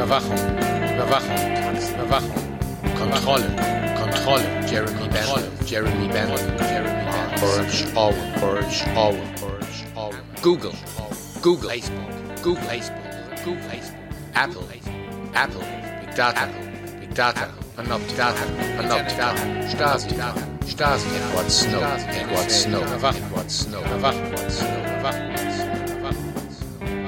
Überwachung, Überwachung, Überwachung, Kontrolle, Kontrolle, Jeremy Bentham, Jeremy Bentham, Jeremy Bentham, all, Purge all, Purge all. Google, Google, Facebook, Google, Facebook, Google, Facebook, Apple, Apple, Big Data, Big Data, Panopticon, Panopticon, Stasi, Stasi, Edward Snow, Edward Snow, Edward Snow, Edward Snow,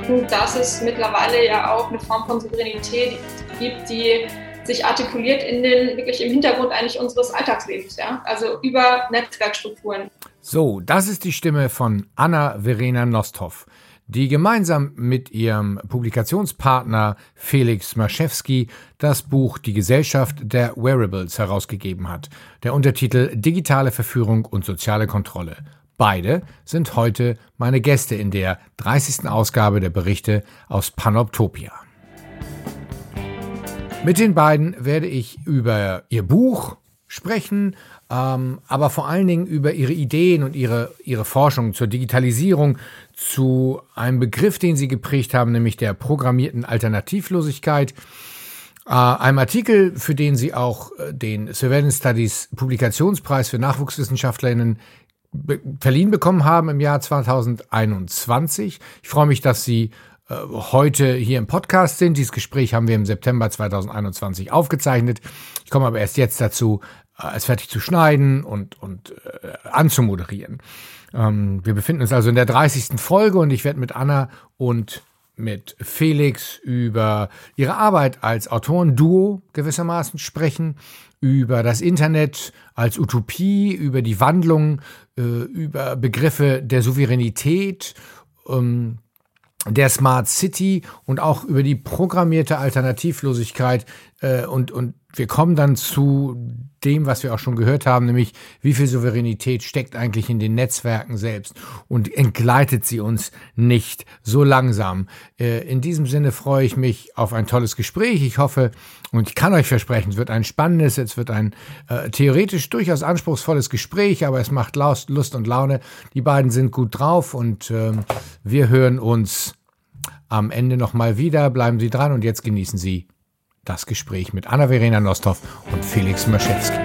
Snow. dass es mittlerweile ja auch eine Form von Souveränität gibt, die sich artikuliert in den wirklich im Hintergrund eigentlich unseres Alltagslebens, ja, also über Netzwerkstrukturen. So, das ist die Stimme von Anna Verena Nosthoff, die gemeinsam mit ihrem Publikationspartner Felix Maschewski das Buch Die Gesellschaft der Wearables herausgegeben hat. Der Untertitel Digitale Verführung und soziale Kontrolle. Beide sind heute meine Gäste in der 30. Ausgabe der Berichte aus Panoptopia. Mit den beiden werde ich über ihr Buch sprechen, ähm, aber vor allen Dingen über ihre Ideen und ihre, ihre Forschung zur Digitalisierung, zu einem Begriff, den sie geprägt haben, nämlich der programmierten Alternativlosigkeit. Äh, einem Artikel, für den sie auch äh, den Surveillance Studies Publikationspreis für Nachwuchswissenschaftlerinnen verliehen bekommen haben im Jahr 2021. Ich freue mich, dass Sie äh, heute hier im Podcast sind. Dieses Gespräch haben wir im September 2021 aufgezeichnet. Ich komme aber erst jetzt dazu, äh, es fertig zu schneiden und, und äh, anzumoderieren. Ähm, wir befinden uns also in der 30. Folge und ich werde mit Anna und mit Felix über ihre Arbeit als Autorenduo gewissermaßen sprechen, über das Internet als Utopie, über die Wandlung, äh, über Begriffe der Souveränität, ähm, der Smart City und auch über die programmierte Alternativlosigkeit äh, und, und wir kommen dann zu dem, was wir auch schon gehört haben, nämlich wie viel Souveränität steckt eigentlich in den Netzwerken selbst und entgleitet sie uns nicht so langsam. Äh, in diesem Sinne freue ich mich auf ein tolles Gespräch. Ich hoffe und ich kann euch versprechen, es wird ein spannendes, es wird ein äh, theoretisch durchaus anspruchsvolles Gespräch, aber es macht Lust und Laune. Die beiden sind gut drauf und äh, wir hören uns am Ende nochmal wieder. Bleiben Sie dran und jetzt genießen Sie das Gespräch mit Anna-Verena Nosthoff und Felix Maschewski.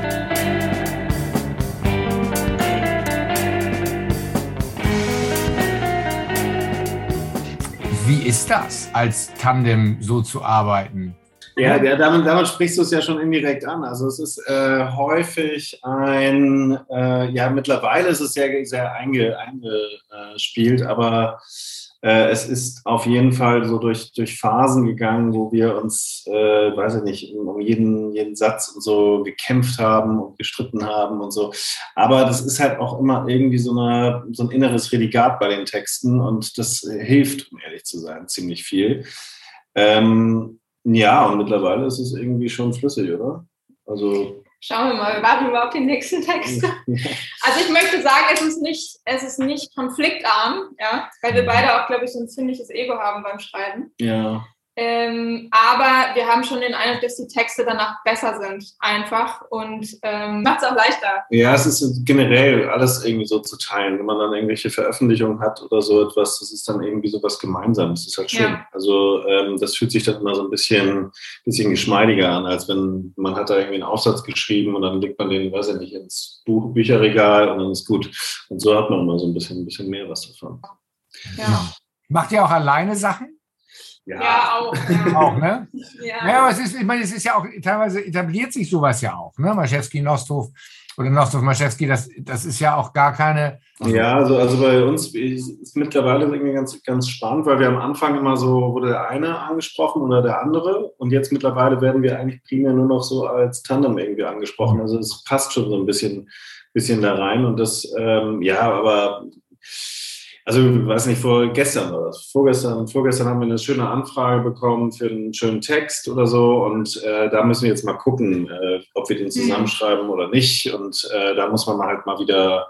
Wie ist das, als Tandem so zu arbeiten? Ja, der, damit, damit sprichst du es ja schon indirekt an. Also es ist äh, häufig ein, äh, ja mittlerweile ist es sehr, sehr eingespielt, aber äh, es ist auf jeden Fall so durch, durch Phasen gegangen, wo wir uns, äh, weiß ich nicht, um jeden, jeden Satz und so gekämpft haben und gestritten haben und so. Aber das ist halt auch immer irgendwie so, eine, so ein inneres Redigat bei den Texten und das hilft, um ehrlich zu sein, ziemlich viel. Ähm, ja, und mittlerweile ist es irgendwie schon flüssig, oder? Also Schauen wir mal, wir warten überhaupt die nächsten Texte. Also ich möchte sagen, es ist nicht, es ist nicht konfliktarm, ja, weil wir beide auch, glaube ich, so ein ziemliches Ego haben beim Schreiben. Ja. Ähm, aber wir haben schon den Eindruck, dass die Texte danach besser sind, einfach und ähm, macht es auch leichter. Ja, es ist generell alles irgendwie so zu teilen. Wenn man dann irgendwelche Veröffentlichungen hat oder so etwas, das ist dann irgendwie so was Gemeinsames. Das ist halt schön. Ja. Also ähm, das fühlt sich dann immer so ein bisschen, bisschen geschmeidiger an, als wenn man hat da irgendwie einen Aufsatz geschrieben und dann legt man den, weiß ich nicht, ins Buch, Bücherregal und dann ist gut. Und so hat man immer so ein bisschen, ein bisschen mehr was davon. Ja. Macht ihr auch alleine Sachen? Ja, ja auch. Ja. auch, ne? Ja. ja, aber es ist, ich meine, es ist ja auch, teilweise etabliert sich sowas ja auch, ne? Maschewski, Nosthof oder Nosthof, Maschewski, das, das ist ja auch gar keine. Ja, also, also bei uns ist mittlerweile irgendwie ganz, ganz spannend, weil wir am Anfang immer so, wurde der eine angesprochen oder der andere und jetzt mittlerweile werden wir eigentlich primär nur noch so als Tandem irgendwie angesprochen. Also es passt schon so ein bisschen, bisschen da rein und das, ähm, ja, aber also weiß nicht, vor gestern oder vorgestern, vorgestern haben wir eine schöne Anfrage bekommen für einen schönen Text oder so und äh, da müssen wir jetzt mal gucken, äh, ob wir den mhm. zusammenschreiben oder nicht und äh, da muss man halt mal wieder,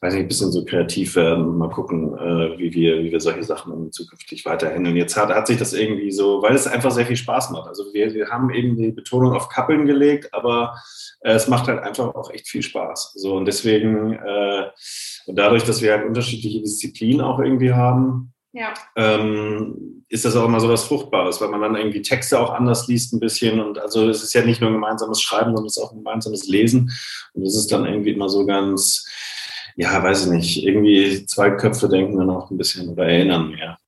weiß nicht, ein bisschen so kreativ werden und mal gucken, äh, wie wir, wie wir solche Sachen zukünftig weiterhandeln. Jetzt hat, hat sich das irgendwie so, weil es einfach sehr viel Spaß macht. Also wir, wir haben eben die Betonung auf Kappeln gelegt, aber äh, es macht halt einfach auch echt viel Spaß. So und deswegen äh, und dadurch, dass wir halt unterschiedliche Disziplinen auch irgendwie haben, ja. ähm, ist das auch immer so was Fruchtbares, weil man dann irgendwie Texte auch anders liest ein bisschen. Und also es ist ja nicht nur ein gemeinsames Schreiben, sondern es ist auch ein gemeinsames Lesen. Und es ist dann irgendwie immer so ganz, ja, weiß ich nicht, irgendwie zwei Köpfe denken dann auch ein bisschen oder erinnern mehr.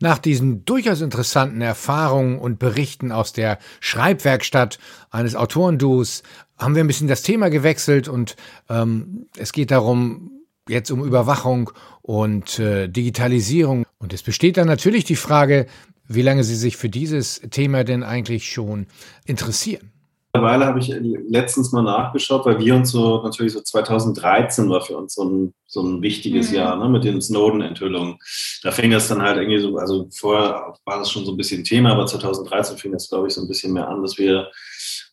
Nach diesen durchaus interessanten Erfahrungen und Berichten aus der Schreibwerkstatt eines Autorenduos haben wir ein bisschen das Thema gewechselt und ähm, es geht darum, jetzt um Überwachung und äh, Digitalisierung. Und es besteht dann natürlich die Frage, wie lange Sie sich für dieses Thema denn eigentlich schon interessieren. Mittlerweile habe ich letztens mal nachgeschaut, weil wir uns so, natürlich so 2013 war für uns so ein, so ein wichtiges mhm. Jahr ne, mit den Snowden-Enthüllungen. Da fing das dann halt irgendwie so, also vorher war das schon so ein bisschen Thema, aber 2013 fing das, glaube ich, so ein bisschen mehr an, dass wir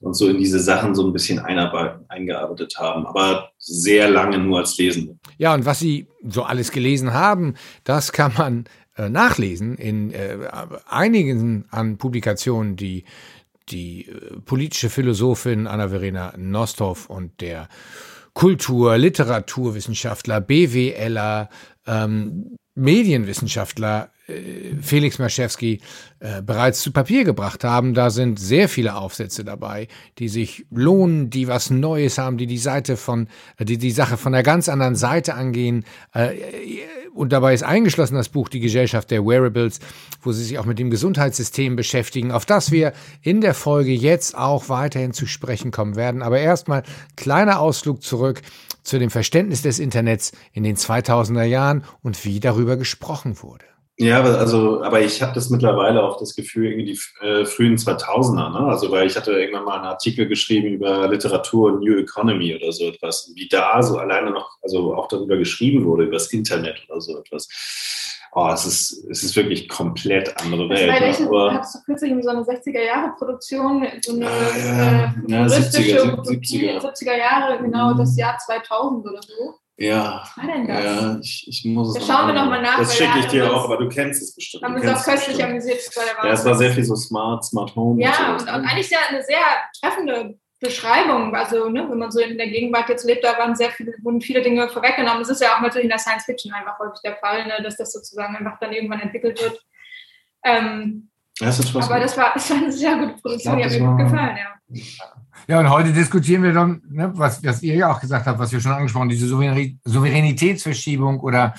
uns so in diese Sachen so ein bisschen eingearbeitet haben, aber sehr lange nur als Lesende. Ja, und was Sie so alles gelesen haben, das kann man äh, nachlesen in äh, einigen an Publikationen, die die äh, politische Philosophin Anna-Verena Nosthoff und der Kultur-, Literaturwissenschaftler, BWLer, ähm, Medienwissenschaftler äh, Felix Maschewski äh, bereits zu Papier gebracht haben. Da sind sehr viele Aufsätze dabei, die sich lohnen, die was Neues haben, die die Seite von, äh, die die Sache von einer ganz anderen Seite angehen. Äh, und dabei ist eingeschlossen das Buch Die Gesellschaft der Wearables, wo sie sich auch mit dem Gesundheitssystem beschäftigen, auf das wir in der Folge jetzt auch weiterhin zu sprechen kommen werden. Aber erstmal kleiner Ausflug zurück zu dem Verständnis des Internets in den 2000er Jahren und wie darüber gesprochen wurde. Ja, also, aber ich habe das mittlerweile auch das Gefühl, irgendwie die äh, frühen 2000er, ne? Also, weil ich hatte irgendwann mal einen Artikel geschrieben über Literatur und New Economy oder so etwas, wie da so alleine noch, also auch darüber geschrieben wurde, über das Internet oder so etwas. Oh, es ist, es ist wirklich komplett andere Welt. Bei welchen, ne? hattest du kürzlich so eine 60er-Jahre-Produktion, so eine ah, ja, äh, ja, 70er, 70er. 70er Jahre, genau, das Jahr 2000 oder so. Ja. Was war denn das? Ja, ich, ich muss es. Da schauen wir nochmal nach. Das schicke ich dir auch, aber du kennst es bestimmt. Haben wir uns auch köstlich amüsiert. Ja, es war sehr viel so Smart, Smart Home. Ja, und, so. und, und eigentlich sehr, eine sehr treffende Beschreibung. Also, ne, wenn man so in der Gegenwart jetzt lebt, da waren sehr viele, wurden viele Dinge vorweggenommen. Das ist ja auch natürlich in der Science Fiction einfach häufig der Fall, ne, dass das sozusagen einfach dann irgendwann entwickelt wird. Ähm, das ist aber das war, das war eine sehr gute Produktion, die hat mir gut gefallen, ja. Ja, und heute diskutieren wir dann, ne, was, was ihr ja auch gesagt habt, was wir schon angesprochen, diese Souveränitätsverschiebung oder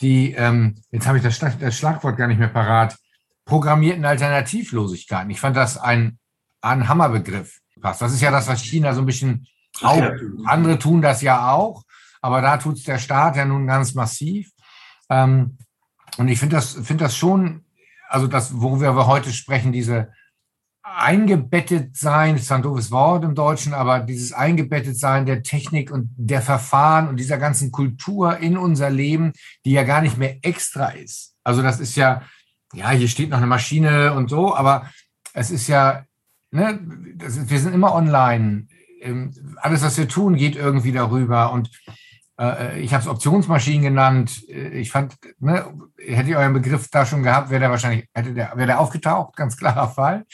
die, ähm, jetzt habe ich das, das, Schlagwort gar nicht mehr parat, programmierten Alternativlosigkeiten. Ich fand das ein, ein Hammerbegriff. Das ist ja das, was China so ein bisschen auch. Andere tun das ja auch, aber da tut es der Staat ja nun ganz massiv. Ähm, und ich finde das, finde das schon, also das, worüber wir heute sprechen, diese eingebettet sein, das ist ein doofes Wort im Deutschen, aber dieses eingebettet sein der Technik und der Verfahren und dieser ganzen Kultur in unser Leben, die ja gar nicht mehr extra ist. Also das ist ja, ja, hier steht noch eine Maschine und so, aber es ist ja, ne, ist, wir sind immer online. Ähm, alles, was wir tun, geht irgendwie darüber und äh, ich habe es Optionsmaschinen genannt. Äh, ich fand, ne, hätte ihr euren Begriff da schon gehabt, wäre der wahrscheinlich, hätte der, wäre der aufgetaucht, ganz klarer Fall.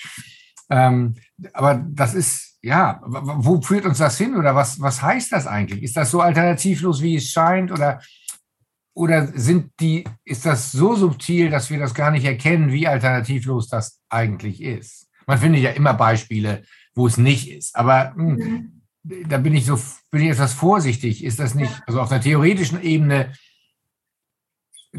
Ähm, aber das ist, ja, wo führt uns das hin oder was, was heißt das eigentlich? Ist das so alternativlos, wie es scheint oder, oder sind die, ist das so subtil, dass wir das gar nicht erkennen, wie alternativlos das eigentlich ist? Man findet ja immer Beispiele, wo es nicht ist, aber mh, hm, da bin ich so, bin ich etwas vorsichtig. Ist das nicht, also auf einer theoretischen Ebene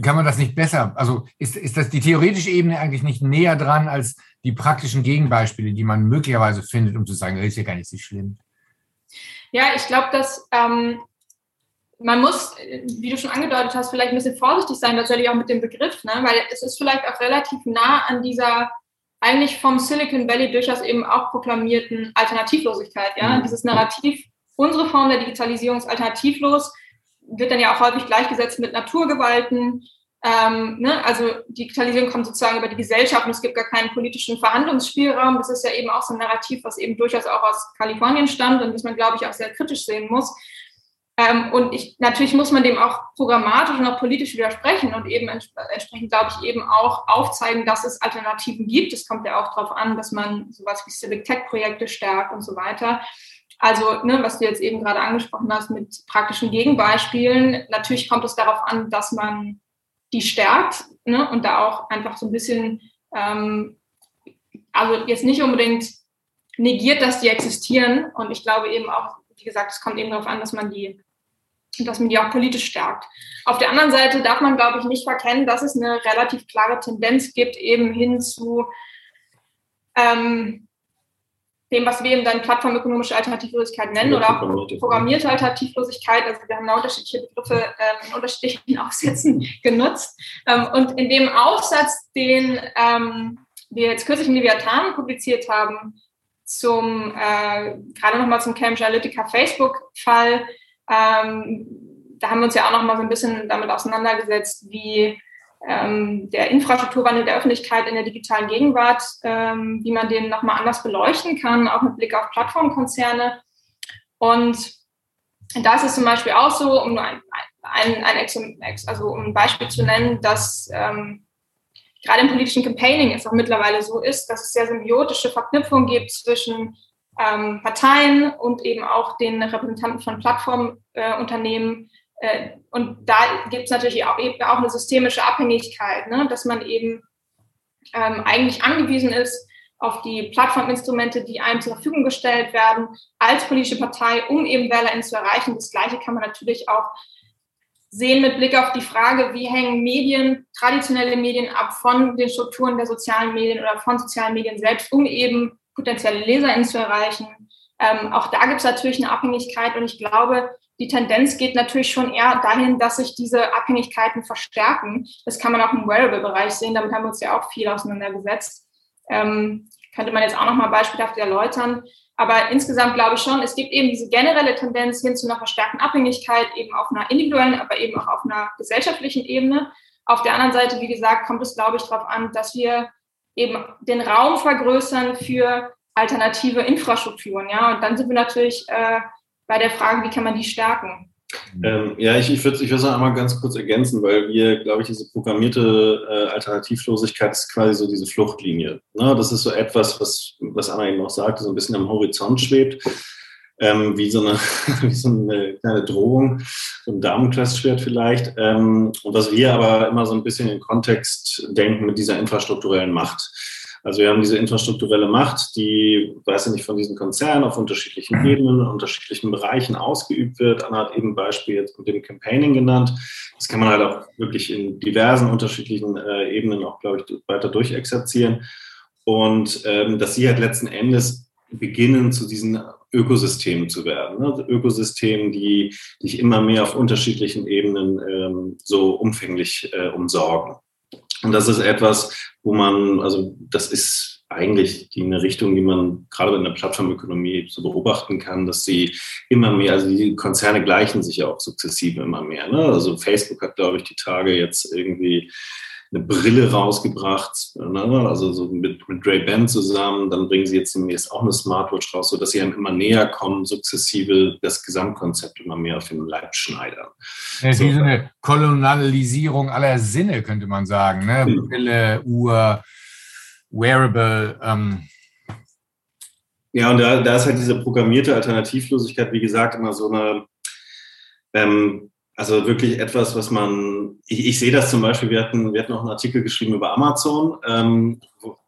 kann man das nicht besser, also ist, ist das die theoretische Ebene eigentlich nicht näher dran als die praktischen Gegenbeispiele, die man möglicherweise findet, um zu sagen, das ist ja gar nicht so schlimm? Ja, ich glaube, dass ähm, man muss, wie du schon angedeutet hast, vielleicht ein bisschen vorsichtig sein, tatsächlich auch mit dem Begriff, ne? weil es ist vielleicht auch relativ nah an dieser eigentlich vom Silicon Valley durchaus eben auch proklamierten Alternativlosigkeit. Ja? Mhm. Dieses Narrativ, unsere Form der Digitalisierung ist alternativlos, wird dann ja auch häufig gleichgesetzt mit Naturgewalten, ähm, ne? Also Digitalisierung kommt sozusagen über die Gesellschaft und es gibt gar keinen politischen Verhandlungsspielraum. Das ist ja eben auch so ein Narrativ, was eben durchaus auch aus Kalifornien stammt und das man, glaube ich, auch sehr kritisch sehen muss. Ähm, und ich, natürlich muss man dem auch programmatisch und auch politisch widersprechen und eben ents entsprechend, glaube ich, eben auch aufzeigen, dass es Alternativen gibt. Es kommt ja auch darauf an, dass man sowas wie Civic Tech-Projekte stärkt und so weiter. Also, ne, was du jetzt eben gerade angesprochen hast mit praktischen Gegenbeispielen, natürlich kommt es darauf an, dass man die stärkt ne? und da auch einfach so ein bisschen, ähm, also jetzt nicht unbedingt negiert, dass die existieren. Und ich glaube eben auch, wie gesagt, es kommt eben darauf an, dass man die dass man die auch politisch stärkt. Auf der anderen Seite darf man, glaube ich, nicht verkennen, dass es eine relativ klare Tendenz gibt, eben hin zu ähm, dem, was wir eben dann plattformökonomische Alternativlosigkeit nennen oder auch programmierte Alternativlosigkeit. Also wir haben da unterschiedliche Begriffe äh, in unterschiedlichen Aufsätzen genutzt. Ähm, und in dem Aufsatz, den ähm, wir jetzt kürzlich in Leviathan publiziert haben, zum, äh, gerade nochmal zum Cambridge Analytica Facebook-Fall, ähm, da haben wir uns ja auch nochmal so ein bisschen damit auseinandergesetzt, wie ähm, der Infrastrukturwandel der Öffentlichkeit in der digitalen Gegenwart, ähm, wie man den nochmal anders beleuchten kann, auch mit Blick auf Plattformkonzerne. Und da ist es zum Beispiel auch so, um ein, ein, ein, also um ein Beispiel zu nennen, dass ähm, gerade im politischen Campaigning es auch mittlerweile so ist, dass es sehr symbiotische Verknüpfungen gibt zwischen ähm, Parteien und eben auch den Repräsentanten von Plattformunternehmen, äh, und da gibt es natürlich auch, eben auch eine systemische Abhängigkeit, ne? dass man eben ähm, eigentlich angewiesen ist auf die Plattforminstrumente, die einem zur Verfügung gestellt werden, als politische Partei, um eben WählerInnen zu erreichen. Das Gleiche kann man natürlich auch sehen mit Blick auf die Frage, wie hängen Medien, traditionelle Medien ab von den Strukturen der sozialen Medien oder von sozialen Medien selbst, um eben potenzielle LeserInnen zu erreichen. Ähm, auch da gibt es natürlich eine Abhängigkeit und ich glaube, die Tendenz geht natürlich schon eher dahin, dass sich diese Abhängigkeiten verstärken. Das kann man auch im Wearable-Bereich sehen. Damit haben wir uns ja auch viel auseinandergesetzt. Ähm, könnte man jetzt auch nochmal beispielhaft erläutern. Aber insgesamt glaube ich schon, es gibt eben diese generelle Tendenz hin zu einer verstärkten Abhängigkeit, eben auf einer individuellen, aber eben auch auf einer gesellschaftlichen Ebene. Auf der anderen Seite, wie gesagt, kommt es, glaube ich, darauf an, dass wir eben den Raum vergrößern für alternative Infrastrukturen. Ja, und dann sind wir natürlich äh, bei der Frage, wie kann man die stärken? Ähm, ja, ich, ich würde ich würd einmal ganz kurz ergänzen, weil wir, glaube ich, diese programmierte äh, Alternativlosigkeit ist quasi so diese Fluchtlinie. Ne? Das ist so etwas, was, was Anna eben auch sagte, so ein bisschen am Horizont schwebt, ähm, wie, so eine, wie so eine kleine Drohung, so ein Damenquestschwert vielleicht. Ähm, und was wir aber immer so ein bisschen in Kontext denken mit dieser infrastrukturellen Macht. Also wir haben diese infrastrukturelle Macht, die, weiß ich nicht, von diesen Konzernen auf unterschiedlichen mhm. Ebenen, unterschiedlichen Bereichen ausgeübt wird. Anna hat eben Beispiel jetzt mit dem Campaigning genannt. Das kann man halt auch wirklich in diversen unterschiedlichen äh, Ebenen auch, glaube ich, weiter durchexerzieren. Und ähm, dass sie halt letzten Endes beginnen, zu diesen Ökosystemen zu werden. Ne? Ökosystemen, die dich immer mehr auf unterschiedlichen Ebenen ähm, so umfänglich äh, umsorgen. Und das ist etwas, wo man, also das ist eigentlich die, eine Richtung, die man gerade in der Plattformökonomie so beobachten kann, dass sie immer mehr, also die Konzerne gleichen sich ja auch sukzessive immer mehr. Ne? Also Facebook hat, glaube ich, die Tage jetzt irgendwie eine Brille rausgebracht, ne? also so mit, mit Ray-Ban zusammen. Dann bringen sie jetzt demnächst auch eine Smartwatch raus, sodass sie einem immer näher kommen, sukzessive das Gesamtkonzept immer mehr auf den Leib schneidern. Ja, so. Eine Kolonialisierung aller Sinne, könnte man sagen. Ne? Mhm. Brille, Uhr, Wearable. Ähm. Ja, und da, da ist halt diese programmierte Alternativlosigkeit, wie gesagt, immer so eine ähm, also wirklich etwas, was man, ich, ich sehe das zum Beispiel, wir hatten, wir hatten auch einen Artikel geschrieben über Amazon, ähm,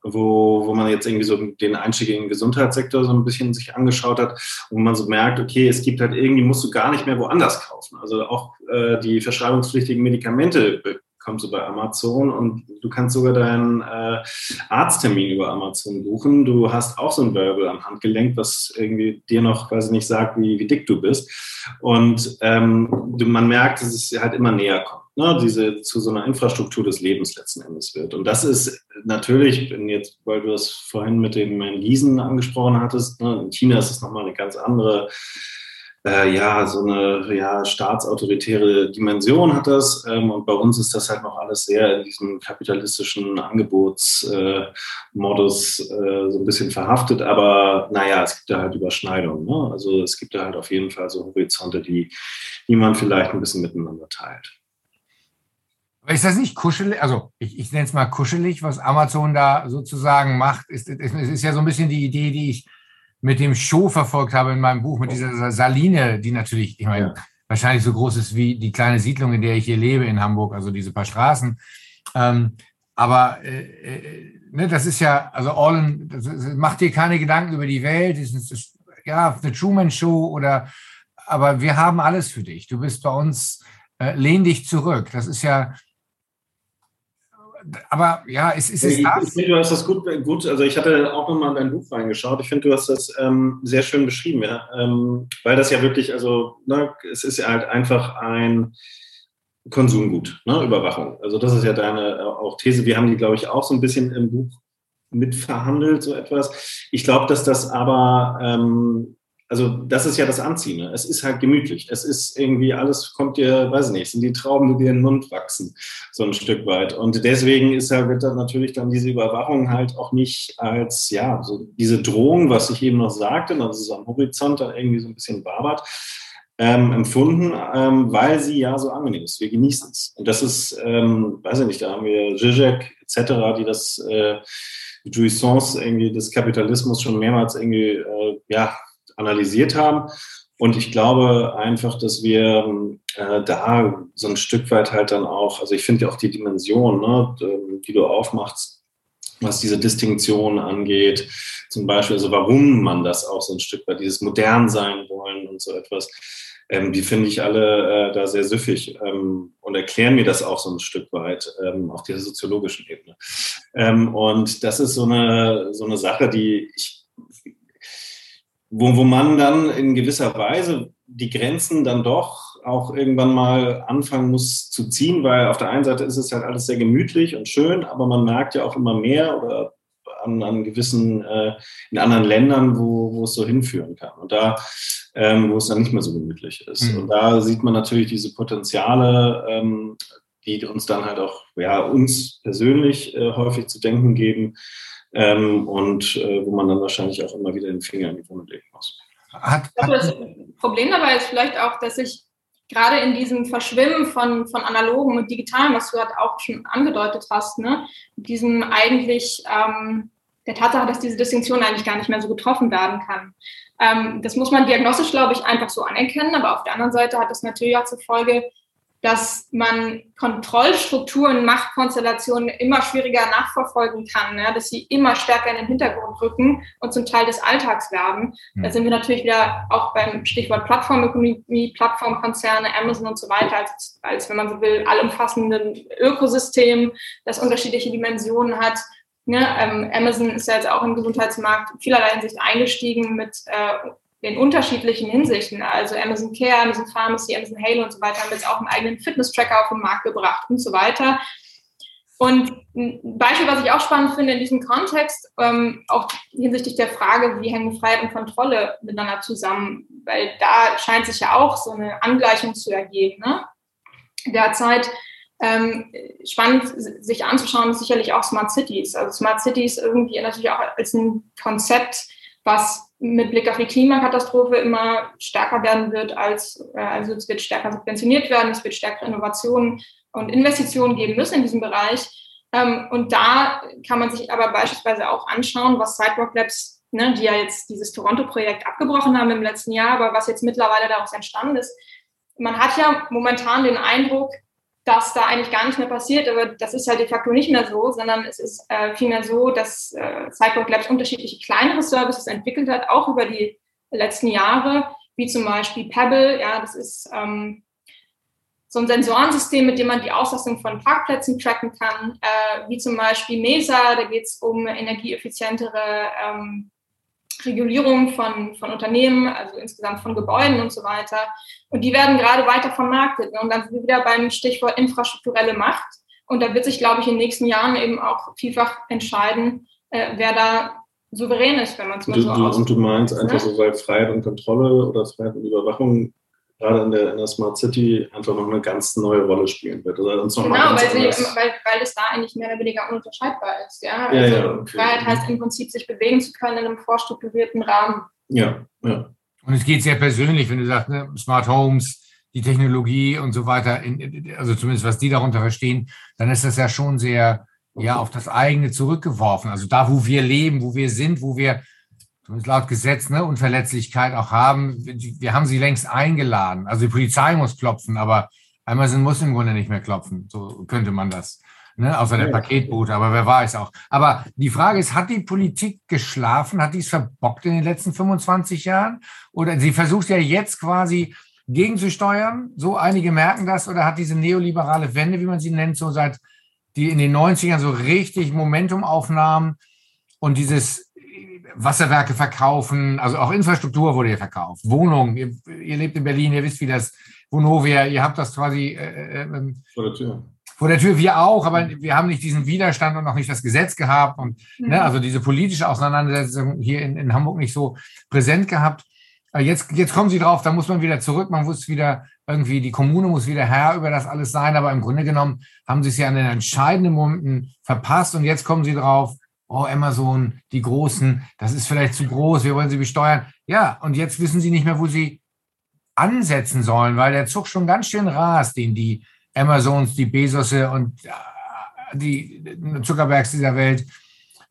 wo, wo man jetzt irgendwie so den Einstieg in den Gesundheitssektor so ein bisschen sich angeschaut hat, wo man so merkt, okay, es gibt halt irgendwie, musst du gar nicht mehr woanders kaufen. Also auch äh, die verschreibungspflichtigen Medikamente kommst du bei Amazon und du kannst sogar deinen äh, Arzttermin über Amazon buchen. Du hast auch so ein Wearable am Handgelenk, was irgendwie dir noch quasi nicht sagt, wie, wie dick du bist. Und ähm, du, man merkt, dass es halt immer näher kommt. Ne, diese zu so einer Infrastruktur des Lebens letzten Endes wird. Und das ist natürlich, wenn jetzt, weil du das vorhin mit dem Gießen angesprochen hattest, ne, in China ist es nochmal eine ganz andere äh, ja, so eine ja, staatsautoritäre Dimension hat das. Ähm, und bei uns ist das halt noch alles sehr in diesem kapitalistischen Angebotsmodus äh, so ein bisschen verhaftet. Aber naja, es gibt da halt Überschneidungen. Ne? Also es gibt da halt auf jeden Fall so Horizonte, die, die man vielleicht ein bisschen miteinander teilt. Ist das nicht kuschelig? Also ich, ich nenne es mal kuschelig, was Amazon da sozusagen macht. Es ist, ist, ist ja so ein bisschen die Idee, die ich mit dem Show verfolgt habe in meinem Buch, mit dieser Saline, die natürlich, ich meine, wahrscheinlich so groß ist wie die kleine Siedlung, in der ich hier lebe in Hamburg, also diese paar Straßen. Ähm, aber äh, äh, ne, das ist ja, also all in, das ist, macht dir keine Gedanken über die Welt, ist, das, ja, The Truman Show oder, aber wir haben alles für dich. Du bist bei uns, äh, lehn dich zurück. Das ist ja, aber ja, es ist es das. Ich finde, du hast das gut, gut, also ich hatte auch nochmal in dein Buch reingeschaut. Ich finde, du hast das ähm, sehr schön beschrieben, ja. Ähm, weil das ja wirklich, also, ne, es ist ja halt einfach ein Konsumgut, ne, Überwachung. Also das ist ja deine äh, auch These. Wir haben die, glaube ich, auch so ein bisschen im Buch mitverhandelt, so etwas. Ich glaube, dass das aber ähm, also das ist ja das Anziehende. Es ist halt gemütlich. Es ist irgendwie alles kommt dir, weiß ich nicht, sind die Trauben, die dir in den Mund wachsen, so ein Stück weit. Und deswegen ist halt, wird dann natürlich dann diese Überwachung halt auch nicht als, ja, so diese Drohung, was ich eben noch sagte, dass es am Horizont dann irgendwie so ein bisschen wabert, ähm, empfunden, ähm, weil sie ja so angenehm ist. Wir genießen es. Und das ist, ähm, weiß ich nicht, da haben wir Zizek etc., die das äh, Jouissance irgendwie des Kapitalismus schon mehrmals irgendwie, äh, ja, analysiert haben. Und ich glaube einfach, dass wir äh, da so ein Stück weit halt dann auch, also ich finde ja auch die Dimension, ne, die du aufmachst, was diese Distinktion angeht, zum Beispiel, also warum man das auch so ein Stück weit, dieses modern sein wollen und so etwas, ähm, die finde ich alle äh, da sehr süffig ähm, und erklären mir das auch so ein Stück weit ähm, auf dieser soziologischen Ebene. Ähm, und das ist so eine, so eine Sache, die ich wo, wo man dann in gewisser Weise die Grenzen dann doch auch irgendwann mal anfangen muss zu ziehen, weil auf der einen Seite ist es halt alles sehr gemütlich und schön, aber man merkt ja auch immer mehr oder an, an gewissen, äh, in anderen Ländern, wo, wo es so hinführen kann. Und da, ähm, wo es dann nicht mehr so gemütlich ist. Mhm. Und da sieht man natürlich diese Potenziale, ähm, die uns dann halt auch, ja, uns persönlich äh, häufig zu denken geben, ähm, und äh, wo man dann wahrscheinlich auch immer wieder den Finger in die Wunde legen muss. Hat, hat das Problem dabei ist vielleicht auch, dass ich gerade in diesem Verschwimmen von, von analogen und digitalen, was du halt auch schon angedeutet hast, ne, diesem eigentlich ähm, der Tatsache, dass diese Distinktion eigentlich gar nicht mehr so getroffen werden kann. Ähm, das muss man diagnostisch, glaube ich, einfach so anerkennen, aber auf der anderen Seite hat das natürlich auch zur Folge, dass man Kontrollstrukturen, Machtkonstellationen immer schwieriger nachverfolgen kann, ja, dass sie immer stärker in den Hintergrund rücken und zum Teil des Alltags werden. Mhm. Da sind wir natürlich wieder auch beim Stichwort Plattformökonomie, Plattformkonzerne, Amazon und so weiter, als, als wenn man so will, allumfassenden Ökosystem, das unterschiedliche Dimensionen hat. Ne, ähm, Amazon ist ja jetzt auch im Gesundheitsmarkt vielerlei Hinsicht eingestiegen mit äh, in unterschiedlichen Hinsichten. Also Amazon Care, Amazon Pharmacy, Amazon Halo und so weiter haben jetzt auch einen eigenen Fitness-Tracker auf den Markt gebracht und so weiter. Und ein Beispiel, was ich auch spannend finde in diesem Kontext, ähm, auch hinsichtlich der Frage, wie hängen Freiheit und Kontrolle miteinander zusammen, weil da scheint sich ja auch so eine Angleichung zu ergeben. Ne? Derzeit ähm, spannend sich anzuschauen ist sicherlich auch Smart Cities. Also Smart Cities irgendwie natürlich auch als ein Konzept, was mit Blick auf die Klimakatastrophe immer stärker werden wird als, äh, also es wird stärker subventioniert werden, es wird stärkere Innovationen und Investitionen geben müssen in diesem Bereich. Ähm, und da kann man sich aber beispielsweise auch anschauen, was Sidewalk Labs, ne, die ja jetzt dieses Toronto-Projekt abgebrochen haben im letzten Jahr, aber was jetzt mittlerweile daraus entstanden ist. Man hat ja momentan den Eindruck, dass da eigentlich gar nicht mehr passiert, aber das ist ja de facto nicht mehr so, sondern es ist äh, vielmehr so, dass äh, Cyborg Labs unterschiedliche kleinere Services entwickelt hat, auch über die letzten Jahre, wie zum Beispiel Pebble, ja, das ist ähm, so ein Sensorensystem, mit dem man die Auslastung von Parkplätzen tracken kann, äh, wie zum Beispiel Mesa, da geht es um energieeffizientere ähm, Regulierung von, von Unternehmen, also insgesamt von Gebäuden und so weiter. Und die werden gerade weiter vermarktet. Und dann sind wir wieder beim Stichwort infrastrukturelle Macht. Und da wird sich, glaube ich, in den nächsten Jahren eben auch vielfach entscheiden, äh, wer da souverän ist, wenn man es mal so aussieht. Und du meinst einfach ne? so, weil Freiheit und Kontrolle oder Freiheit und Überwachung gerade in der, in der Smart City einfach noch eine ganz neue Rolle spielen wird. Uns noch genau, weil, sie, weil, weil es da eigentlich mehr oder weniger ununterscheidbar ist. Ja? Also ja, ja, okay. Freiheit heißt im Prinzip, sich bewegen zu können in einem vorstrukturierten Rahmen. Ja, ja. Und es geht sehr persönlich, wenn du sagst, ne, Smart Homes, die Technologie und so weiter, in, also zumindest was die darunter verstehen, dann ist das ja schon sehr ja auf das eigene zurückgeworfen. Also da, wo wir leben, wo wir sind, wo wir laut Gesetz, ne, Unverletzlichkeit auch haben. Wir haben sie längst eingeladen. Also die Polizei muss klopfen, aber Amazon muss im Grunde nicht mehr klopfen. So könnte man das. Ne, außer der Paketbote, aber wer weiß auch. Aber die Frage ist, hat die Politik geschlafen? Hat die es verbockt in den letzten 25 Jahren? Oder sie versucht ja jetzt quasi gegenzusteuern. So einige merken das. Oder hat diese neoliberale Wende, wie man sie nennt, so seit die in den 90ern so richtig Momentum aufnahmen und dieses Wasserwerke verkaufen, also auch Infrastruktur wurde ja verkauft, Wohnungen, ihr, ihr lebt in Berlin, ihr wisst, wie das, Vonovia, ihr habt das quasi äh, äh, ähm, vor der Tür. Vor der Tür, wir auch, aber wir haben nicht diesen Widerstand und noch nicht das Gesetz gehabt und ne, mhm. ne, also diese politische Auseinandersetzung hier in, in Hamburg nicht so präsent gehabt. Jetzt, jetzt kommen sie drauf, da muss man wieder zurück, man muss wieder irgendwie, die Kommune muss wieder Herr über das alles sein, aber im Grunde genommen haben sie es ja an den entscheidenden Momenten verpasst und jetzt kommen sie drauf, oh, Amazon, die Großen, das ist vielleicht zu groß, wir wollen sie besteuern. Ja, und jetzt wissen sie nicht mehr, wo sie ansetzen sollen, weil der Zug schon ganz schön rast, den die Amazons, die Besosse und äh, die Zuckerbergs dieser Welt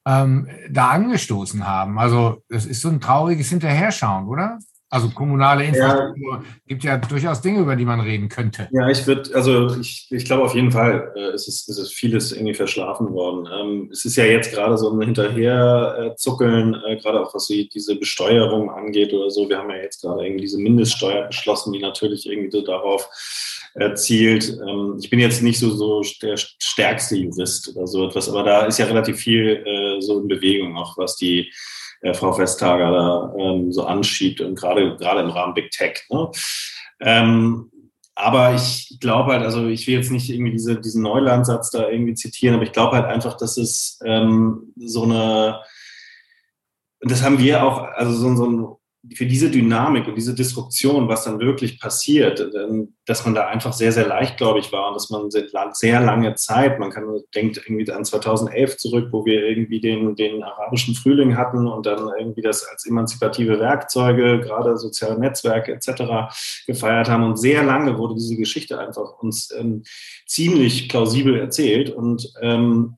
ähm, da angestoßen haben. Also es ist so ein trauriges Hinterherschauen, oder? Also kommunale Infrastruktur ja. gibt ja durchaus Dinge, über die man reden könnte. Ja, ich würde, also ich, ich glaube auf jeden Fall äh, ist, es, ist es vieles irgendwie verschlafen worden. Ähm, es ist ja jetzt gerade so ein Hinterherzuckeln, äh, gerade auch was die, diese Besteuerung angeht oder so. Wir haben ja jetzt gerade irgendwie diese Mindeststeuer beschlossen, die natürlich irgendwie so darauf erzielt. Ähm, ich bin jetzt nicht so, so der stärkste Jurist oder so etwas, aber da ist ja relativ viel äh, so in Bewegung, auch was die äh, Frau Vestager da ähm, so anschiebt und gerade gerade im Rahmen Big Tech. Ne? Ähm, aber ich glaube halt, also ich will jetzt nicht irgendwie diese, diesen Neulandsatz da irgendwie zitieren, aber ich glaube halt einfach, dass es ähm, so eine, das haben wir auch, also so, so ein für diese Dynamik und diese Disruption, was dann wirklich passiert, dass man da einfach sehr, sehr leichtgläubig war und dass man sehr lange Zeit, man kann, denkt irgendwie an 2011 zurück, wo wir irgendwie den, den arabischen Frühling hatten und dann irgendwie das als emanzipative Werkzeuge, gerade soziale Netzwerke etc. gefeiert haben. Und sehr lange wurde diese Geschichte einfach uns ähm, ziemlich plausibel erzählt und ähm,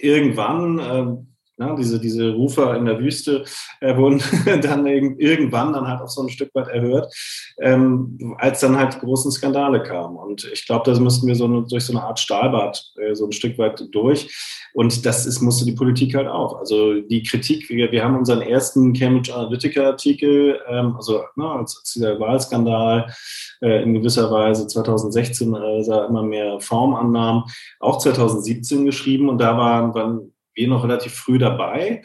irgendwann, ähm, ja, diese, diese Rufer in der Wüste äh, wurden dann irgendwann dann halt auch so ein Stück weit erhört, ähm, als dann halt die großen Skandale kamen. Und ich glaube, da müssten wir so eine, durch so eine Art Stahlbad äh, so ein Stück weit durch. Und das ist, musste die Politik halt auch. Also die Kritik, wir, wir haben unseren ersten Cambridge Analytica-Artikel, ähm, also ne, als, als, dieser Wahlskandal äh, in gewisser Weise 2016 äh, sah immer mehr Form annahm, auch 2017 geschrieben. Und da waren, waren wir noch relativ früh dabei,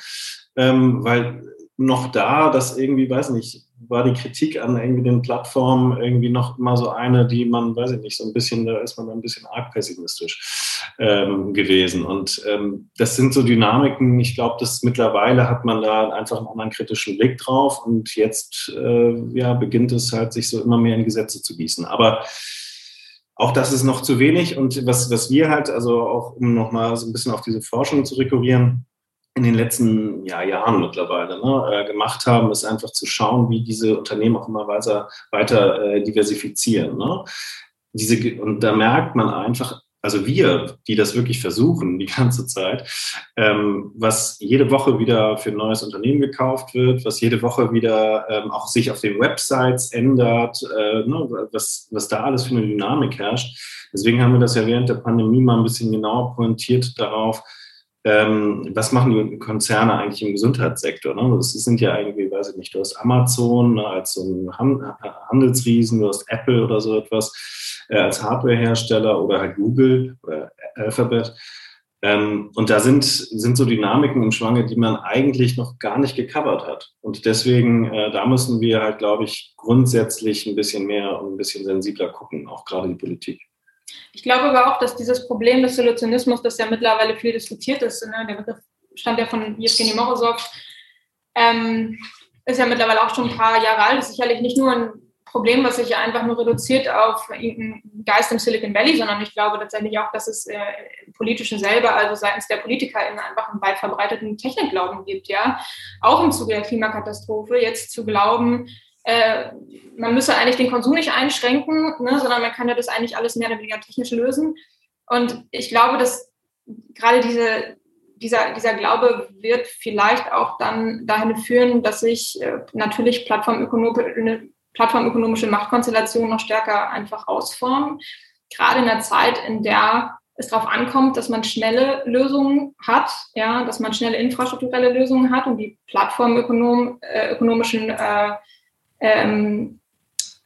ähm, weil noch da, das irgendwie, weiß nicht, war die Kritik an irgendwie den Plattformen irgendwie noch immer so eine, die man, weiß ich nicht, so ein bisschen, da ist man ein bisschen arg pessimistisch ähm, gewesen. Und ähm, das sind so Dynamiken, ich glaube, dass mittlerweile hat man da einfach einen anderen kritischen Blick drauf und jetzt äh, ja, beginnt es halt, sich so immer mehr in Gesetze zu gießen. Aber auch das ist noch zu wenig. Und was, was wir halt, also auch um nochmal so ein bisschen auf diese Forschung zu rekurrieren, in den letzten ja, Jahren mittlerweile ne, äh, gemacht haben, ist einfach zu schauen, wie diese Unternehmen auch immer weiter, weiter äh, diversifizieren. Ne? Diese, und da merkt man einfach, also wir, die das wirklich versuchen die ganze Zeit, ähm, was jede Woche wieder für ein neues Unternehmen gekauft wird, was jede Woche wieder ähm, auch sich auf den Websites ändert, äh, ne, was, was da alles für eine Dynamik herrscht. Deswegen haben wir das ja während der Pandemie mal ein bisschen genauer pointiert darauf, ähm, was machen die Konzerne eigentlich im Gesundheitssektor? Ne? Das sind ja irgendwie, weiß ich nicht, du hast Amazon ne, als so ein Handelsriesen, du hast Apple oder so etwas äh, als Hardwarehersteller oder halt Google oder Alphabet. Ähm, und da sind, sind so Dynamiken im Schwange, die man eigentlich noch gar nicht gecovert hat. Und deswegen, äh, da müssen wir halt, glaube ich, grundsätzlich ein bisschen mehr und ein bisschen sensibler gucken, auch gerade die Politik. Ich glaube aber auch, dass dieses Problem des Solutionismus, das ja mittlerweile viel diskutiert ist, ne, der Begriff stand ja von Evgeny Morozov, ähm, ist ja mittlerweile auch schon ein paar Jahre alt, ist sicherlich nicht nur ein Problem, was sich ja einfach nur reduziert auf irgendeinen Geist im Silicon Valley, sondern ich glaube tatsächlich auch, dass es äh, im Politischen selber, also seitens der PolitikerInnen einfach einen weit verbreiteten Technikglauben gibt, ja. Auch im Zuge der Klimakatastrophe, jetzt zu glauben, äh, man müsse eigentlich den Konsum nicht einschränken, ne, sondern man kann ja das eigentlich alles mehr oder weniger technisch lösen. Und ich glaube, dass gerade diese dieser, dieser Glaube wird vielleicht auch dann dahin führen, dass sich äh, natürlich plattformökonomische, plattformökonomische Machtkonstellationen noch stärker einfach ausformen. Gerade in der Zeit, in der es darauf ankommt, dass man schnelle Lösungen hat, ja, dass man schnelle infrastrukturelle Lösungen hat und die plattformökonomischen äh, ähm,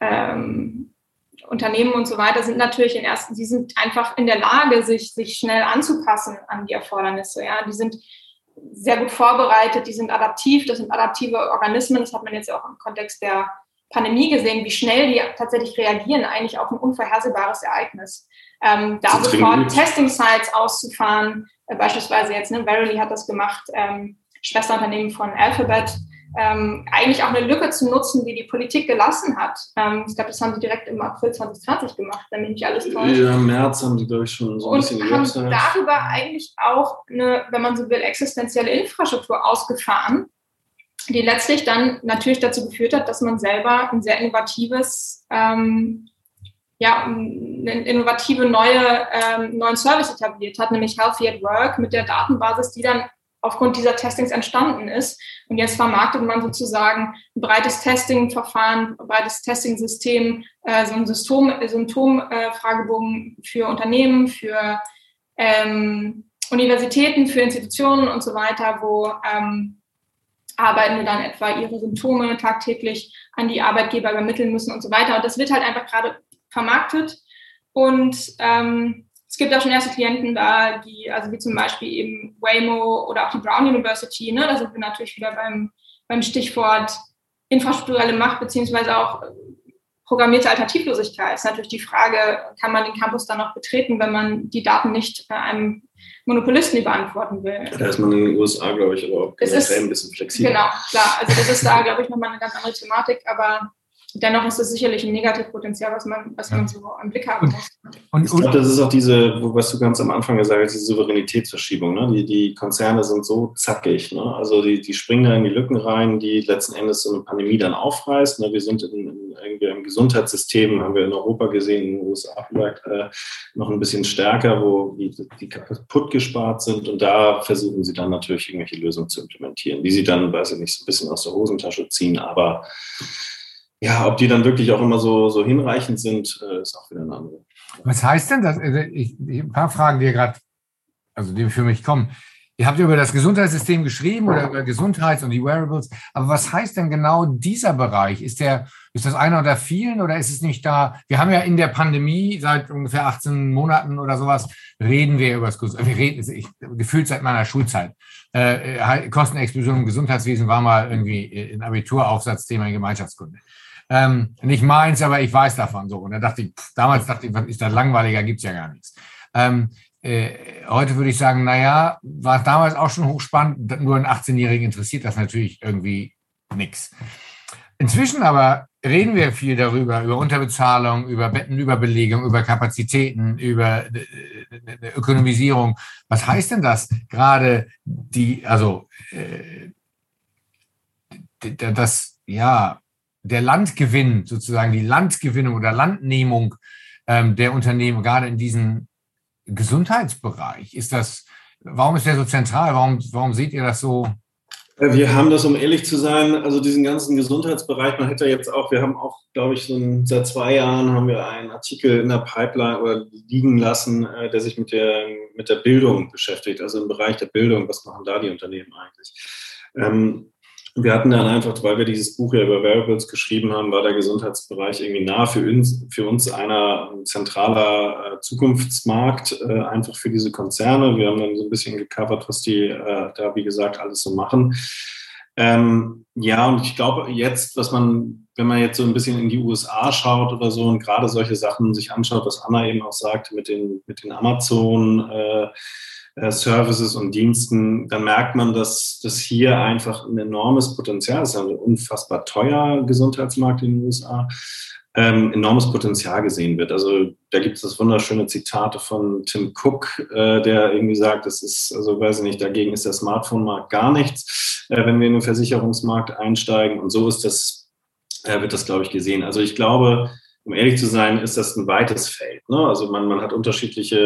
ähm, Unternehmen und so weiter sind natürlich in ersten, die sind einfach in der Lage, sich, sich schnell anzupassen an die Erfordernisse. Ja, die sind sehr gut vorbereitet, die sind adaptiv, das sind adaptive Organismen. Das hat man jetzt auch im Kontext der Pandemie gesehen, wie schnell die tatsächlich reagieren, eigentlich auf ein unvorhersehbares Ereignis. Ähm, da sofort Testing-Sites auszufahren, äh, beispielsweise jetzt, ne, Verily hat das gemacht, ähm, Schwesterunternehmen von Alphabet, ähm, eigentlich auch eine Lücke zu nutzen, die die Politik gelassen hat. Ähm, ich glaube, das haben sie direkt im April 2020 gemacht, wenn mich nicht alles täuscht. Ja, im März haben sie, glaube ich, schon so ein und bisschen die haben Website. darüber eigentlich auch eine, wenn man so will, existenzielle Infrastruktur ausgefahren, die letztlich dann natürlich dazu geführt hat, dass man selber ein sehr innovatives, ähm, ja, eine innovative neue, ähm, neuen Service etabliert hat, nämlich Healthy at Work mit der Datenbasis, die dann aufgrund dieser Testings entstanden ist. Und jetzt vermarktet man sozusagen ein breites Testing-Verfahren, ein breites Testing-System, äh, so ein Symptom-Fragebogen äh, für Unternehmen, für ähm, Universitäten, für Institutionen und so weiter, wo ähm, Arbeitende dann etwa ihre Symptome tagtäglich an die Arbeitgeber übermitteln müssen und so weiter. Und das wird halt einfach gerade vermarktet. Und ähm, es gibt auch schon erste Klienten da, die, also wie zum Beispiel eben Waymo oder auch die Brown University, ne, da sind wir natürlich wieder beim, beim Stichwort infrastrukturelle Macht beziehungsweise auch programmierte Alternativlosigkeit. Ist natürlich die Frage, kann man den Campus dann noch betreten, wenn man die Daten nicht einem Monopolisten beantworten will. Da ist man in den USA, glaube ich, aber auch Es ist- ein bisschen flexibel. Genau, klar. Also das ist da, glaube ich, nochmal eine ganz andere Thematik, aber dennoch ist es sicherlich ein Negativpotenzial, was man, was man so im Blick haben muss. Und, Ich glaube, das ist auch diese, wo- was du ganz am Anfang gesagt hast, diese Souveränitätsverschiebung. Ne? Die, die Konzerne sind so zackig. Ne? Also die, die springen da in die Lücken rein, die letzten Endes so eine Pandemie dann aufreißt. Ne? Wir sind in, in, irgendwie im Gesundheitssystem, haben wir in Europa gesehen, in den USA vielleicht äh, noch ein bisschen stärker, wo die, die kaputt gespart sind. Und da versuchen sie dann natürlich irgendwelche Lösungen zu implementieren, die sie dann, weiß ich nicht, so ein bisschen aus der Hosentasche ziehen. Aber ja, ob die dann wirklich auch immer so, so hinreichend sind, äh, ist auch wieder eine andere. was heißt denn das? Also Ich, ein paar Fragen, die gerade, also die für mich kommen. Ihr habt über das Gesundheitssystem geschrieben oder über Gesundheits- und die Wearables. Aber was heißt denn genau dieser Bereich? Ist der, ist das einer unter vielen oder ist es nicht da? Wir haben ja in der Pandemie seit ungefähr 18 Monaten oder sowas reden wir über das Gesundheitswesen. Ich, gefühlt seit meiner Schulzeit. Äh, Kostenexplosion im Gesundheitswesen war mal irgendwie ein Abituraufsatzthema in Gemeinschaftskunde. Ähm, nicht meins, aber ich weiß davon so. Und da dachte ich, pff, damals dachte ich, was ist da langweiliger, gibt's ja gar nichts. Ähm, äh, heute würde ich sagen, naja, war damals auch schon hochspannend, nur einen 18-Jährigen interessiert das natürlich irgendwie nichts. Inzwischen aber reden wir viel darüber, über Unterbezahlung, über Bettenüberbelegung, über Kapazitäten, über äh, äh, Ökonomisierung. Was heißt denn das? Gerade die, also äh, das, ja, der Landgewinn, sozusagen die Landgewinnung oder Landnehmung ähm, der Unternehmen, gerade in diesem Gesundheitsbereich, ist das, warum ist der so zentral? Warum, warum seht ihr das so? Äh, Wir haben das, um ehrlich zu sein, also diesen ganzen Gesundheitsbereich, man hätte jetzt auch, wir haben auch, glaube ich, so ein, seit zwei Jahren haben wir einen Artikel in der Pipeline oder liegen lassen, äh, der sich mit der, mit der Bildung beschäftigt, also im Bereich der Bildung, was machen da die Unternehmen eigentlich? Ähm, wir hatten dann einfach, weil wir dieses Buch ja über Wearables geschrieben haben, war der Gesundheitsbereich irgendwie nah für uns, für uns einer ein zentraler äh, Zukunftsmarkt, äh, einfach für diese Konzerne. Wir haben dann so ein bisschen gecovert, was die äh, da, wie gesagt, alles so machen. Ähm, ja, und ich glaube jetzt, was man, wenn man jetzt so ein bisschen in die USA schaut oder so und gerade solche Sachen sich anschaut, was Anna eben auch sagte mit den, mit den Amazon, äh, Services und Diensten, dann merkt man, dass das hier einfach ein enormes Potenzial ist. Ein unfassbar teuer Gesundheitsmarkt in den USA. Ähm, enormes Potenzial gesehen wird. Also da gibt es das wunderschöne Zitate von Tim Cook, äh, der irgendwie sagt, das ist, also weiß ich nicht, dagegen ist der Smartphone-Markt gar nichts, äh, wenn wir in den Versicherungsmarkt einsteigen. Und so ist das, äh, wird das, glaube ich, gesehen. Also ich glaube, um ehrlich zu sein, ist das ein weites Feld. Ne? Also man, man hat unterschiedliche,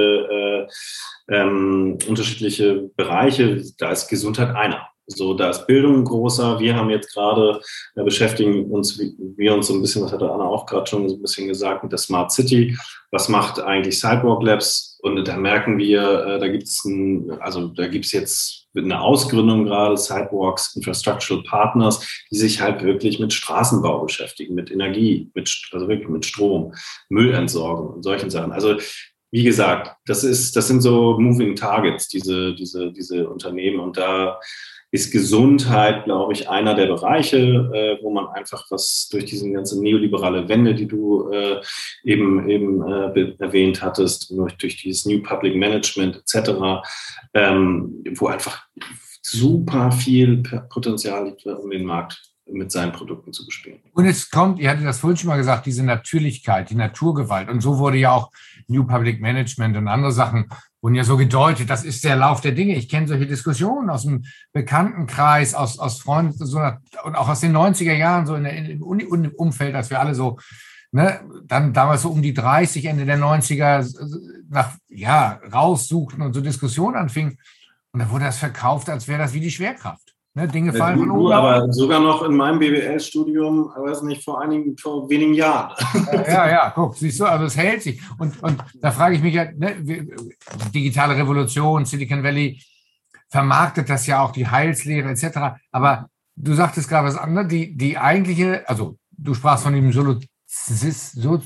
äh, ähm, unterschiedliche Bereiche. Da ist Gesundheit einer. So, da ist Bildung ein großer. Wir haben jetzt gerade, äh, beschäftigen uns, wir uns so ein bisschen, das hat Anna auch gerade schon so ein bisschen gesagt, mit der Smart City. Was macht eigentlich Sidewalk Labs? Und da merken wir, äh, da gibt es also da gibt es jetzt eine Ausgründung gerade, Sidewalks Infrastructural Partners, die sich halt wirklich mit Straßenbau beschäftigen, mit Energie, mit, also wirklich mit Strom, Müllentsorgung und solchen Sachen. Also wie gesagt, das ist, das sind so Moving Targets, diese, diese, diese Unternehmen. Und da ist Gesundheit, glaube ich, einer der Bereiche, äh, wo man einfach was durch diese ganze neoliberale Wende, die du äh, eben, eben äh, erwähnt hattest, durch, durch dieses New Public Management etc., ähm, wo einfach super viel Potenzial liegt, um den Markt mit seinen Produkten zu bespielen. Und es kommt, ihr hattet das vorhin schon mal gesagt, diese Natürlichkeit, die Naturgewalt. Und so wurde ja auch New Public Management und andere Sachen wurden ja so gedeutet, das ist der Lauf der Dinge. Ich kenne solche Diskussionen aus dem Bekanntenkreis, aus, aus Freunden so, und auch aus den 90er Jahren, so in der, im Umfeld, als wir alle so, ne, dann damals so um die 30, Ende der 90er, nach, ja, raussuchten und so Diskussionen anfingen. Und da wurde das verkauft, als wäre das wie die Schwerkraft. Ne, Dinge fallen von oben. Aber sogar noch in meinem BWL-Studium, weiß nicht, vor einigen, vor wenigen Jahren. Ja, ja, guck, siehst du, also es hält sich. Und, und da frage ich mich ja, ne, digitale Revolution, Silicon Valley vermarktet das ja auch, die Heilslehre etc. Aber du sagtest gerade was anderes, die, die eigentliche, also du sprachst von dem Solutionismus.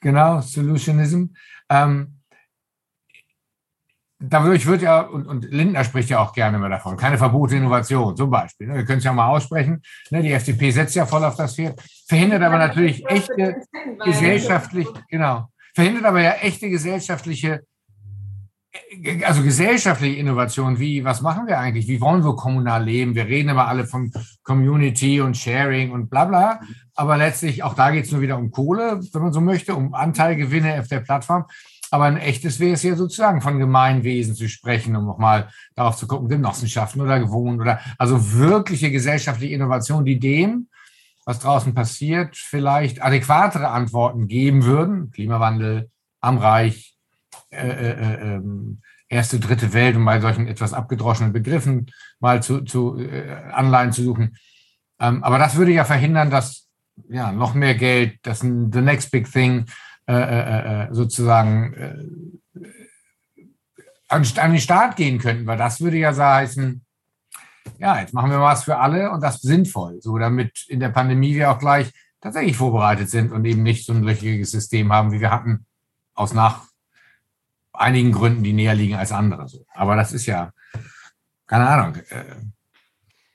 Genau, Solutionism. Ähm, dadurch wird ja, und, und Lindner spricht ja auch gerne immer davon, keine Verbote Innovation zum Beispiel. Ne? Wir können es ja mal aussprechen. Ne? Die FDP setzt ja voll auf das Pferd, verhindert aber natürlich echte gesellschaftlich, genau, verhindert aber ja echte gesellschaftliche, also gesellschaftliche Innovation, wie, was machen wir eigentlich? Wie wollen wir kommunal leben? Wir reden immer alle von Community und Sharing und bla bla, aber letztlich, auch da geht es nur wieder um Kohle, wenn man so möchte, um Anteilgewinne auf der Plattform. Aber ein echtes wäre es ja sozusagen von Gemeinwesen zu sprechen, um nochmal darauf zu gucken, Genossenschaften oder Gewohnen oder also wirkliche gesellschaftliche Innovation, die dem, was draußen passiert, vielleicht adäquatere Antworten geben würden. Klimawandel am Reich, äh, äh, äh, ähm, erste, dritte Welt, um bei solchen etwas abgedroschenen Begriffen mal zu, zu äh, Anleihen zu suchen. Ähm, aber das würde ja verhindern, dass ja noch mehr Geld, das ein the next big thing äh, äh, äh, sozusagen an, an den Start gehen könnten, weil das würde ja heißen, ja, jetzt machen wir was für alle und das sinnvoll, so damit in der Pandemie wir auch gleich tatsächlich vorbereitet sind und eben nicht so ein löchriges System haben, wie wir hatten, aus nach einigen Gründen, die näher liegen als andere. So. Aber das ist ja, keine Ahnung, äh,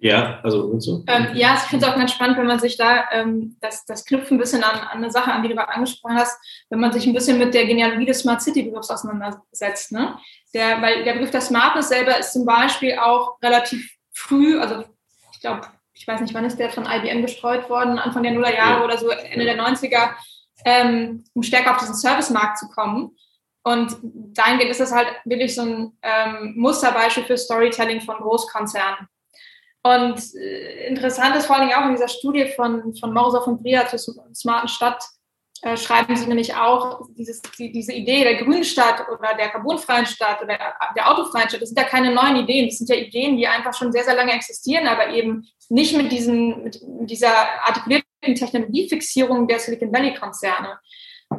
ja, also so. Ähm, ja, ich finde es auch ganz spannend, wenn man sich da, ähm, das, das knüpft ein bisschen an, an eine Sache an, die du gerade angesprochen hast, wenn man sich ein bisschen mit der Genealogie des Smart City Begriffs auseinandersetzt. Ne? Der, weil der Begriff der Smartness selber ist zum Beispiel auch relativ früh, also ich glaube, ich weiß nicht, wann ist der von IBM gestreut worden, Anfang der Nullerjahre ja. oder so, Ende der 90er, ähm, um stärker auf diesen Servicemarkt zu kommen. Und dahingehend ist das halt wirklich so ein ähm, Musterbeispiel für Storytelling von Großkonzernen. Und äh, interessant ist vor allen Dingen auch in dieser Studie von, von Morsa von Bria zur smarten Stadt, äh, schreiben sie nämlich auch, dieses, die, diese Idee der grünen Stadt oder der carbonfreien Stadt oder der autofreien Stadt, das sind ja keine neuen Ideen, das sind ja Ideen, die einfach schon sehr, sehr lange existieren, aber eben nicht mit, diesen, mit dieser artikulierten Technologiefixierung der Silicon Valley-Konzerne.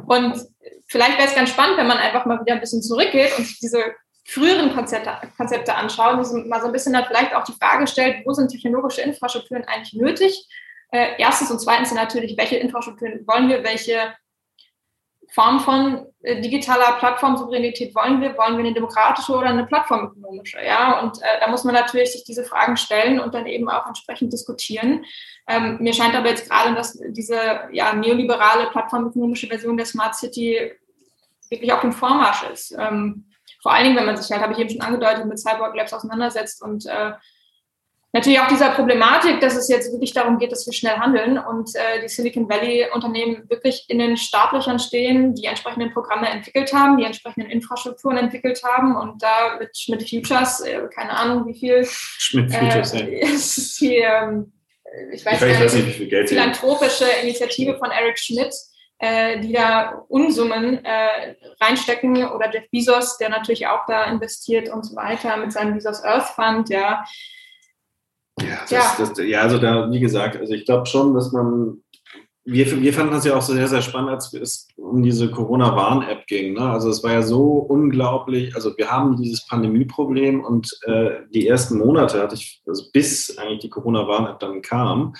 Und vielleicht wäre es ganz spannend, wenn man einfach mal wieder ein bisschen zurückgeht und diese früheren Konzepte, Konzepte anschauen, die mal so ein bisschen halt vielleicht auch die Frage stellt, wo sind technologische Infrastrukturen eigentlich nötig? Äh, erstens und zweitens natürlich, welche Infrastrukturen wollen wir, welche Form von äh, digitaler Plattformsouveränität wollen wir? Wollen wir eine demokratische oder eine plattformökonomische? Ja, und äh, da muss man natürlich sich diese Fragen stellen und dann eben auch entsprechend diskutieren. Ähm, mir scheint aber jetzt gerade, dass diese ja, neoliberale plattformökonomische Version der Smart City wirklich auf dem Vormarsch ist. Ähm, vor allen Dingen, wenn man sich halt, habe ich eben schon angedeutet, mit Cyborg Labs auseinandersetzt und äh, natürlich auch dieser Problematik, dass es jetzt wirklich darum geht, dass wir schnell handeln und äh, die Silicon Valley-Unternehmen wirklich in den Startlöchern stehen, die entsprechenden Programme entwickelt haben, die entsprechenden Infrastrukturen entwickelt haben und da mit Schmidt Futures, äh, keine Ahnung wie viel, Schmidt Futures, äh, ist die, ähm, ich weiß, ich weiß nicht, wie viel Geld philanthropische Initiative von Eric Schmidt, äh, die da Unsummen äh, reinstecken oder Jeff Bezos, der natürlich auch da investiert und so weiter mit seinem Bezos Earth Fund, ja. Ja, das, ja. Das, ja also da, wie gesagt, also ich glaube schon, dass man wir, wir fanden das ja auch sehr, sehr spannend, als es um diese Corona-Warn-App ging. Ne? Also es war ja so unglaublich, also wir haben dieses Pandemieproblem und äh, die ersten Monate hatte ich, also bis eigentlich die Corona-Warn-App dann kam,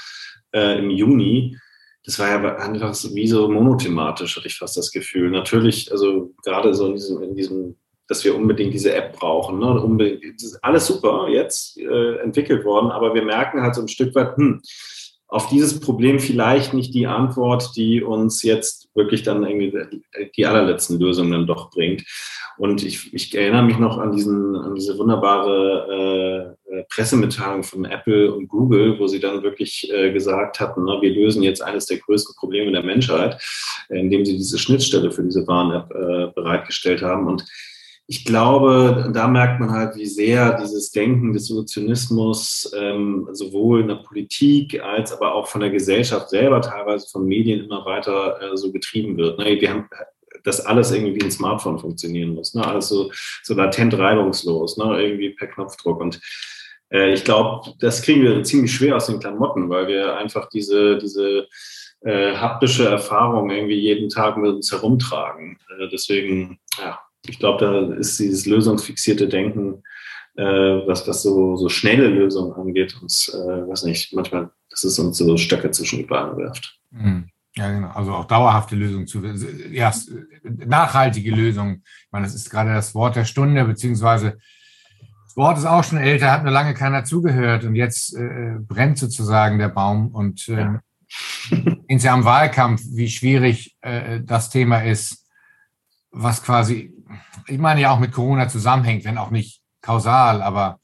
äh, im Juni, das war ja einfach wie so monothematisch, hatte ich fast das Gefühl. Natürlich, also gerade so in diesem, in diesem dass wir unbedingt diese App brauchen. Ne? Unbedingt, das ist alles super jetzt äh, entwickelt worden, aber wir merken halt so ein Stück weit, hm, auf dieses Problem vielleicht nicht die Antwort, die uns jetzt wirklich dann irgendwie die allerletzten Lösungen dann doch bringt. Und ich, ich erinnere mich noch an, diesen, an diese wunderbare äh, Pressemitteilung von Apple und Google, wo sie dann wirklich äh, gesagt hatten, ne, wir lösen jetzt eines der größten Probleme der Menschheit, äh, indem sie diese Schnittstelle für diese Warn-App äh, bereitgestellt haben. Und ich glaube, da merkt man halt, wie sehr dieses Denken des Solutionismus ähm, sowohl in der Politik als aber auch von der Gesellschaft selber, teilweise von Medien immer weiter äh, so getrieben wird. Ne? Wir haben dass alles irgendwie wie ein Smartphone funktionieren muss. Ne? Alles so, so latent reibungslos, ne? irgendwie per Knopfdruck. Und äh, ich glaube, das kriegen wir ziemlich schwer aus den Klamotten, weil wir einfach diese, diese äh, haptische Erfahrung irgendwie jeden Tag mit uns herumtragen. Äh, deswegen, ja, ich glaube, da ist dieses lösungsfixierte Denken, äh, was, was so, so schnelle Lösungen angeht, uns, äh, weiß nicht, manchmal, dass es uns so Stöcke zwischen die Beine wirft. Mhm. Ja, genau. Also auch dauerhafte Lösungen zu, ja, nachhaltige Lösungen. Ich meine, das ist gerade das Wort der Stunde, beziehungsweise das Wort ist auch schon älter, hat nur lange keiner zugehört und jetzt äh, brennt sozusagen der Baum und äh, ja. Jahr im Wahlkampf, wie schwierig äh, das Thema ist, was quasi ich meine ja auch mit Corona zusammenhängt, wenn auch nicht kausal, aber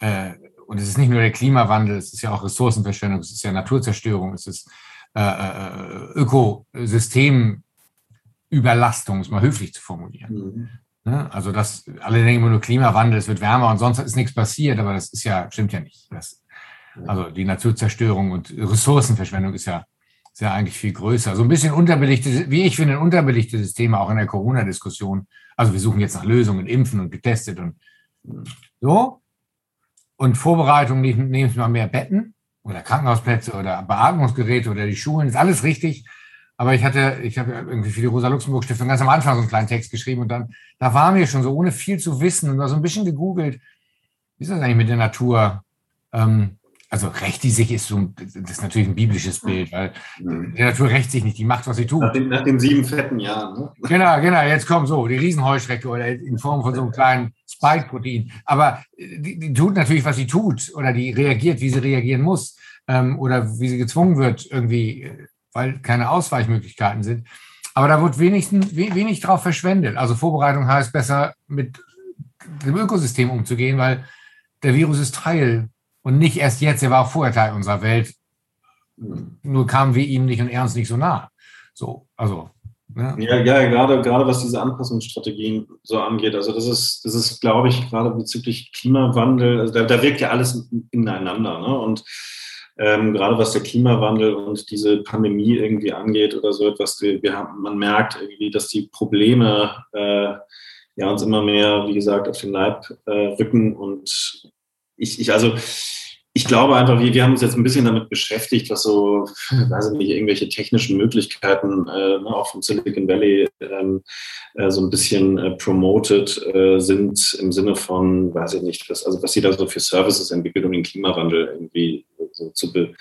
äh, und es ist nicht nur der Klimawandel, es ist ja auch Ressourcenverschwendung, es ist ja Naturzerstörung, es ist äh, äh, Ökosystemüberlastung, um es mal höflich zu formulieren. Mhm. Ne? Also das, alle denken immer nur Klimawandel, es wird wärmer und sonst ist nichts passiert, aber das ist ja, stimmt ja nicht. Das, also die Naturzerstörung und Ressourcenverschwendung ist ja ist ja eigentlich viel größer. So ein bisschen unterbelichtet, wie ich finde, ein unterbelichtetes Thema auch in der Corona-Diskussion. Also wir suchen jetzt nach Lösungen, impfen und getestet und so. Und Vorbereitung nehmen wir mal mehr Betten oder Krankenhausplätze oder Beatmungsgeräte oder die Schulen, ist alles richtig. Aber ich hatte, ich habe irgendwie für die Rosa-Luxemburg-Stiftung ganz am Anfang so einen kleinen Text geschrieben und dann, da waren wir schon so, ohne viel zu wissen und da so ein bisschen gegoogelt, wie ist das eigentlich mit der Natur? Ähm, also rächt die sich ist so, das ist natürlich ein biblisches Bild, weil mhm. die Natur rächt sich nicht, die macht, was sie tut. Nach den, nach den sieben fetten Jahren. Ne? Genau, genau, jetzt kommt so, die Riesenheuschrecke oder in Form von so einem kleinen Spike-Protein. Aber die, die, tut natürlich, was sie tut oder die reagiert, wie sie reagieren muss ähm, oder wie sie gezwungen wird irgendwie, weil keine Ausweichmöglichkeiten sind. Aber da wird wenigstens, wenig drauf verschwendet. Also Vorbereitung heißt besser mit dem Ökosystem umzugehen, weil der Virus ist Teil und nicht erst jetzt, er war auch vorher Teil unserer Welt. Nur kamen wir ihm nicht und er uns nicht so nah. So, also. Ne? Ja, ja, gerade, gerade was diese Anpassungsstrategien so angeht. Also das ist, das ist, glaube ich, gerade bezüglich Klimawandel, also da, da wirkt ja alles ineinander. Ne? Und ähm, gerade was der Klimawandel und diese Pandemie irgendwie angeht oder so etwas, wir, wir haben, man merkt irgendwie, dass die Probleme äh, ja uns immer mehr, wie gesagt, auf den Leib äh, rücken und ich, ich also ich glaube einfach, wir, wir haben uns jetzt ein bisschen damit beschäftigt, was so, weiß ich nicht, irgendwelche technischen Möglichkeiten äh, ne, auch vom Silicon Valley ähm, äh, so ein bisschen äh, promoted äh, sind im Sinne von, weiß ich nicht, was, also was sie da so für Services entwickelt, um den Klimawandel irgendwie so zu, be,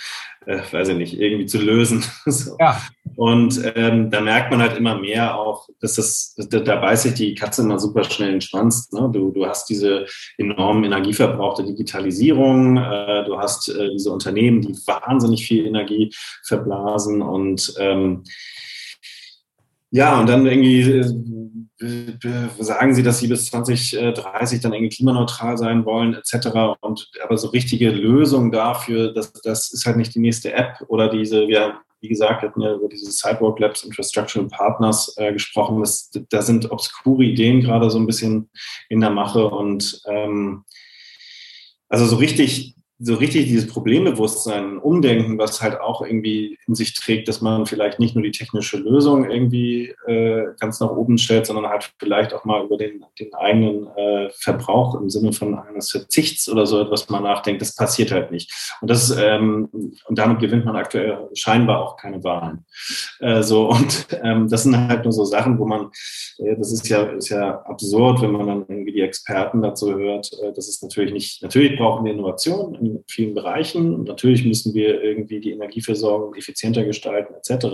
äh, weiß ich nicht, irgendwie zu lösen. so. ja. Und ähm, da merkt man halt immer mehr auch, dass das, da, da beißt sich die Katze immer super schnell in den Schwanz. Ne? Du, du hast diese enormen Energieverbrauch der Digitalisierung, äh, du hast äh, diese Unternehmen, die wahnsinnig viel Energie verblasen und ähm, ja, und dann irgendwie äh, sagen sie, dass sie bis 2030 dann irgendwie klimaneutral sein wollen, etc. Und aber so richtige Lösung dafür, das, das ist halt nicht die nächste App oder diese, wir, wie gesagt, wir hatten ja über diese Cyborg Labs Infrastructural Partners äh, gesprochen. Das, da sind obskure Ideen gerade so ein bisschen in der Mache und ähm, also so richtig so richtig dieses Problembewusstsein, Umdenken, was halt auch irgendwie in sich trägt, dass man vielleicht nicht nur die technische Lösung irgendwie äh, ganz nach oben stellt, sondern halt vielleicht auch mal über den, den eigenen äh, Verbrauch im Sinne von eines Verzichts oder so etwas mal nachdenkt, das passiert halt nicht. Und das ähm, und damit gewinnt man aktuell scheinbar auch keine Wahlen. Äh, so und ähm, das sind halt nur so Sachen, wo man, äh, das ist ja ist ja absurd, wenn man dann die Experten dazu hört. Äh, das ist natürlich nicht. Natürlich brauchen wir Innovation in vielen Bereichen. Natürlich müssen wir irgendwie die Energieversorgung effizienter gestalten, etc.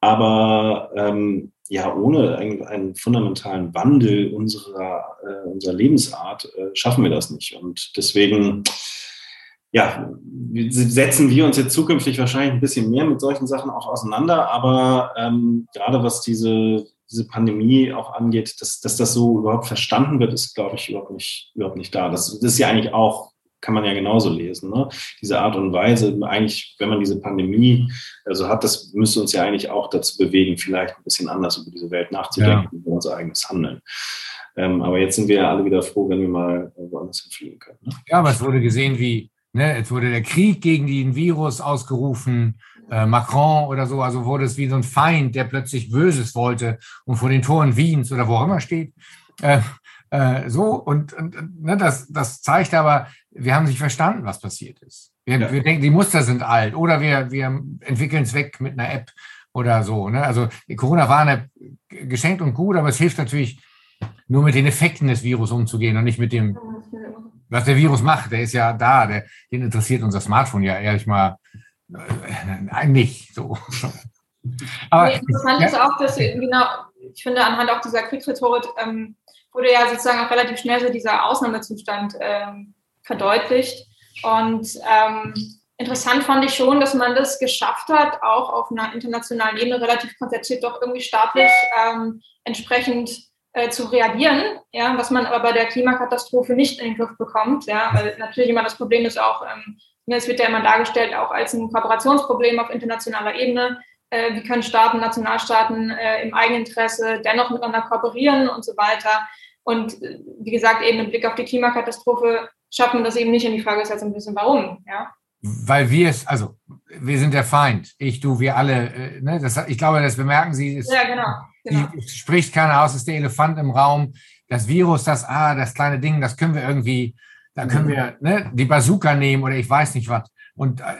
Aber ähm, ja, ohne einen, einen, fundamentalen Wandel unserer, äh, unserer Lebensart äh, schaffen wir das nicht. Und deswegen ja, setzen wir uns jetzt zukünftig wahrscheinlich ein bisschen mehr mit solchen Sachen auch auseinander. Aber ähm, gerade was diese, diese Pandemie auch angeht, dass, dass das so überhaupt verstanden wird, ist, glaube ich, überhaupt nicht, überhaupt nicht da. Das, das ist ja eigentlich auch kann man ja genauso lesen. Ne? Diese Art und Weise, eigentlich, wenn man diese Pandemie also hat, das müsste uns ja eigentlich auch dazu bewegen, vielleicht ein bisschen anders über diese Welt nachzudenken, ja. über unser eigenes Handeln. Ähm, aber jetzt sind wir ja alle wieder froh, wenn wir mal woanders hinfliegen können. Ne? Ja, aber es wurde gesehen, wie, ne, jetzt wurde der Krieg gegen den Virus ausgerufen, äh, Macron oder so, also wurde es wie so ein Feind, der plötzlich Böses wollte und vor den Toren Wiens oder wo auch immer steht. Äh, äh, so, und, und ne, das, das zeigt aber, wir haben nicht verstanden, was passiert ist. Wir, ja. wir denken, die Muster sind alt oder wir, wir entwickeln es weg mit einer App oder so. Ne? Also Corona war eine geschenkt und gut, aber es hilft natürlich nur mit den Effekten des Virus umzugehen und nicht mit dem, was der Virus macht. Der ist ja da, der, den interessiert unser Smartphone ja ehrlich mal äh, eigentlich so. Aber nee, interessant ja. ist auch, dass genau, ich finde anhand auch dieser Kriegsrhetorik ähm, wurde ja sozusagen auch relativ schnell so dieser Ausnahmezustand ähm, verdeutlicht. Und ähm, interessant fand ich schon, dass man das geschafft hat, auch auf einer internationalen Ebene relativ konzertiert doch irgendwie staatlich ähm, entsprechend äh, zu reagieren, ja, was man aber bei der Klimakatastrophe nicht in den Griff bekommt, ja, weil natürlich immer das Problem ist auch, ähm, es wird ja immer dargestellt auch als ein Kooperationsproblem auf internationaler Ebene. Äh, wie können Staaten, Nationalstaaten äh, im Eigeninteresse dennoch miteinander kooperieren und so weiter. Und äh, wie gesagt, eben im Blick auf die Klimakatastrophe schafft man das eben nicht. Und die Frage ist jetzt ein bisschen, warum, ja? Weil wir es, also wir sind der Feind, ich, du, wir alle. Ne? das, ich glaube, das bemerken Sie. Ist, ja, genau. genau. Die, spricht keiner aus, ist der Elefant im Raum. Das Virus, das, ah, das kleine Ding, das können wir irgendwie, da können wir ne, die Bazooka nehmen oder ich weiß nicht was. Und äh,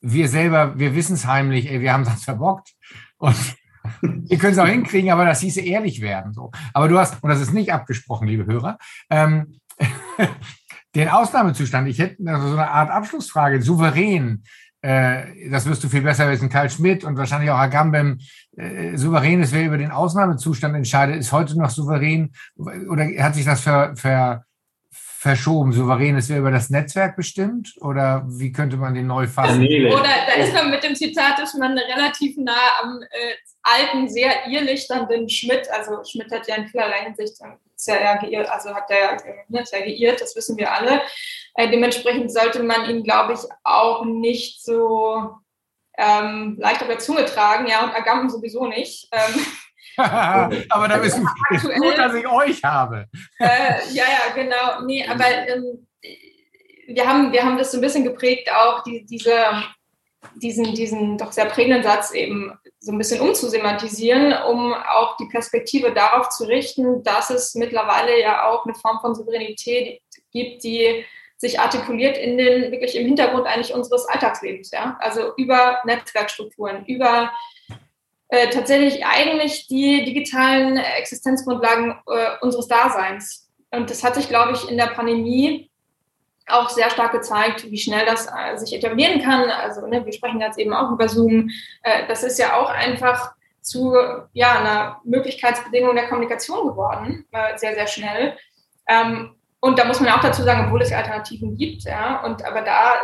wir selber, wir wissen es heimlich, ey, wir haben das verbockt. Und wir können es auch hinkriegen, aber das hieße ehrlich werden. So. Aber du hast, und das ist nicht abgesprochen, liebe Hörer, ähm, den Ausnahmezustand, ich hätte also so eine Art Abschlussfrage, souverän, äh, das wirst du viel besser wissen, Karl Schmidt und wahrscheinlich auch Agambem, äh, souverän ist, wer über den Ausnahmezustand entscheidet, ist heute noch souverän oder hat sich das ver, ver, verschoben? Souverän ist, wer über das Netzwerk bestimmt oder wie könnte man den neu fassen? Oder da ist man mit dem Zitat, ist man relativ nah am äh, alten, sehr irrlichternden Schmidt, also Schmidt hat ja in vielerlei Hinsicht sehr geirrt, also hat er ne, sehr geirrt, das wissen wir alle. Äh, dementsprechend sollte man ihn, glaube ich, auch nicht so ähm, leicht auf der Zunge tragen, ja, und Agamben sowieso nicht. Ähm, aber da ist gut, dass ich euch habe. äh, ja, ja, genau. Nee, aber ähm, wir, haben, wir haben das so ein bisschen geprägt, auch die, diese, diesen, diesen doch sehr prägenden Satz eben so ein bisschen umzusematisieren, um auch die Perspektive darauf zu richten, dass es mittlerweile ja auch eine Form von Souveränität gibt, die sich artikuliert in den wirklich im Hintergrund eigentlich unseres Alltagslebens, ja. Also über Netzwerkstrukturen, über äh, tatsächlich eigentlich die digitalen Existenzgrundlagen äh, unseres Daseins. Und das hat sich, glaube ich, in der Pandemie auch sehr stark gezeigt, wie schnell das äh, sich etablieren kann. Also ne, wir sprechen jetzt eben auch über Zoom. Äh, das ist ja auch einfach zu ja, einer Möglichkeitsbedingung der Kommunikation geworden, äh, sehr, sehr schnell. Ähm, und da muss man auch dazu sagen, obwohl es Alternativen gibt, ja, und aber da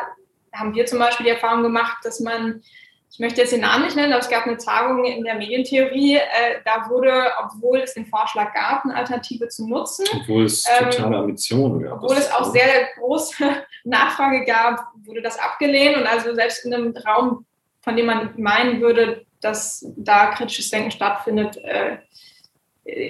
haben wir zum Beispiel die Erfahrung gemacht, dass man ich möchte jetzt den Namen nicht nennen, aber es gab eine Tagung in der Medientheorie. Äh, da wurde, obwohl es den Vorschlag gab, eine Alternative zu nutzen. Obwohl es ähm, totale Ambitionen gab. Obwohl es auch sehr große Nachfrage gab, wurde das abgelehnt. Und also selbst in einem Raum, von dem man meinen würde, dass da kritisches Denken stattfindet, äh,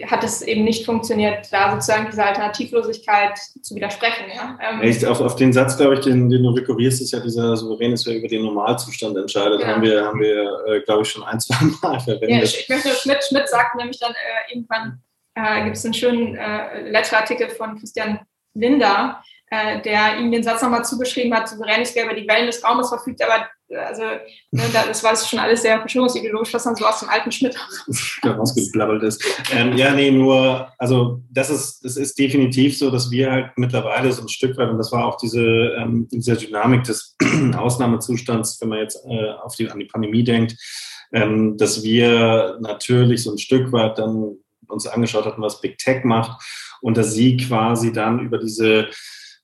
hat es eben nicht funktioniert, da sozusagen diese Alternativlosigkeit zu widersprechen. Ja? Ähm, Echt, auf, auf den Satz, glaube ich, den, den du rekurrierst, ist ja dieser Souverän ist, wer über den Normalzustand entscheidet, ja. haben wir, haben wir äh, glaube ich, schon ein, zwei Mal verwendet. Ja, ich, ich möchte, Schmidt, Schmidt sagt nämlich dann äh, irgendwann, äh, gibt es einen schönen äh, Letterartikel von Christian Linder, äh, der ihm den Satz nochmal zugeschrieben hat, souverän ist, wer über die Wellen des Raumes verfügt, aber also ne, das war schon alles sehr verschwörungsideologisch, was dann so aus dem alten Schmidt rausgeblabbelt ist. Ähm, ja, nee, nur, also das ist, das ist definitiv so, dass wir halt mittlerweile so ein Stück weit, und das war auch diese, ähm, diese Dynamik des Ausnahmezustands, wenn man jetzt äh, auf die, an die Pandemie denkt, ähm, dass wir natürlich so ein Stück weit dann uns angeschaut hatten, was Big Tech macht und dass sie quasi dann über diese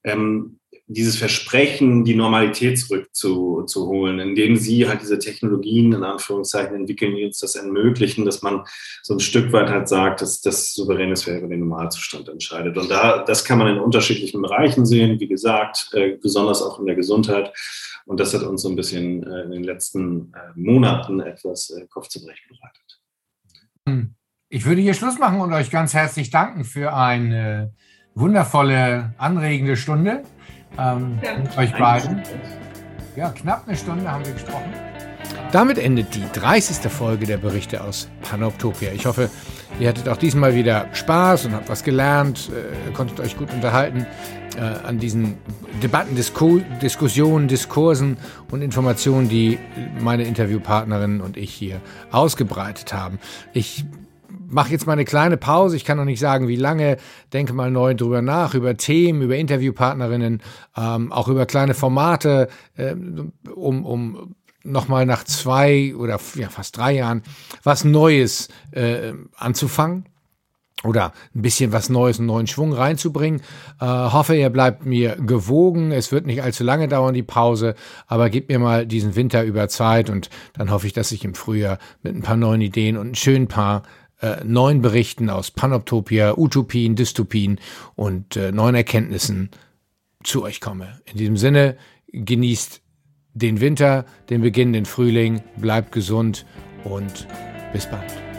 ähm, dieses Versprechen, die Normalität zurückzuholen, indem sie halt diese Technologien in Anführungszeichen entwickeln, die uns das ermöglichen, dass man so ein Stück weit halt sagt, dass das souveräne Sphäre über den Normalzustand entscheidet. Und da, das kann man in unterschiedlichen Bereichen sehen, wie gesagt, äh, besonders auch in der Gesundheit. Und das hat uns so ein bisschen äh, in den letzten äh, Monaten etwas äh, Kopfzerbrechen bereitet. Hm. Ich würde hier Schluss machen und euch ganz herzlich danken für eine wundervolle, anregende Stunde ähm, ja. euch beiden. Ja, knapp eine Stunde haben wir gesprochen. Damit endet die 30. Folge der Berichte aus Panoptopia. Ich hoffe, ihr hattet auch diesmal wieder Spaß und habt was gelernt, äh, konntet euch gut unterhalten äh, an diesen Debatten, Disku Diskussionen, Diskursen und Informationen, die meine Interviewpartnerin und ich hier ausgebreitet haben. Ich mache jetzt mal eine kleine Pause. Ich kann noch nicht sagen, wie lange. Denke mal neu drüber nach, über Themen, über Interviewpartnerinnen, ähm, auch über kleine Formate, äh, um, um nochmal nach zwei oder ja, fast drei Jahren was Neues äh, anzufangen oder ein bisschen was Neues, einen neuen Schwung reinzubringen. Äh, hoffe, ihr bleibt mir gewogen. Es wird nicht allzu lange dauern, die Pause, aber gebt mir mal diesen Winter über Zeit und dann hoffe ich, dass ich im Frühjahr mit ein paar neuen Ideen und ein schönen paar äh, neuen Berichten aus Panoptopia, Utopien, Dystopien und äh, neuen Erkenntnissen zu euch komme. In diesem Sinne, genießt den Winter, den beginnenden Frühling, bleibt gesund und bis bald.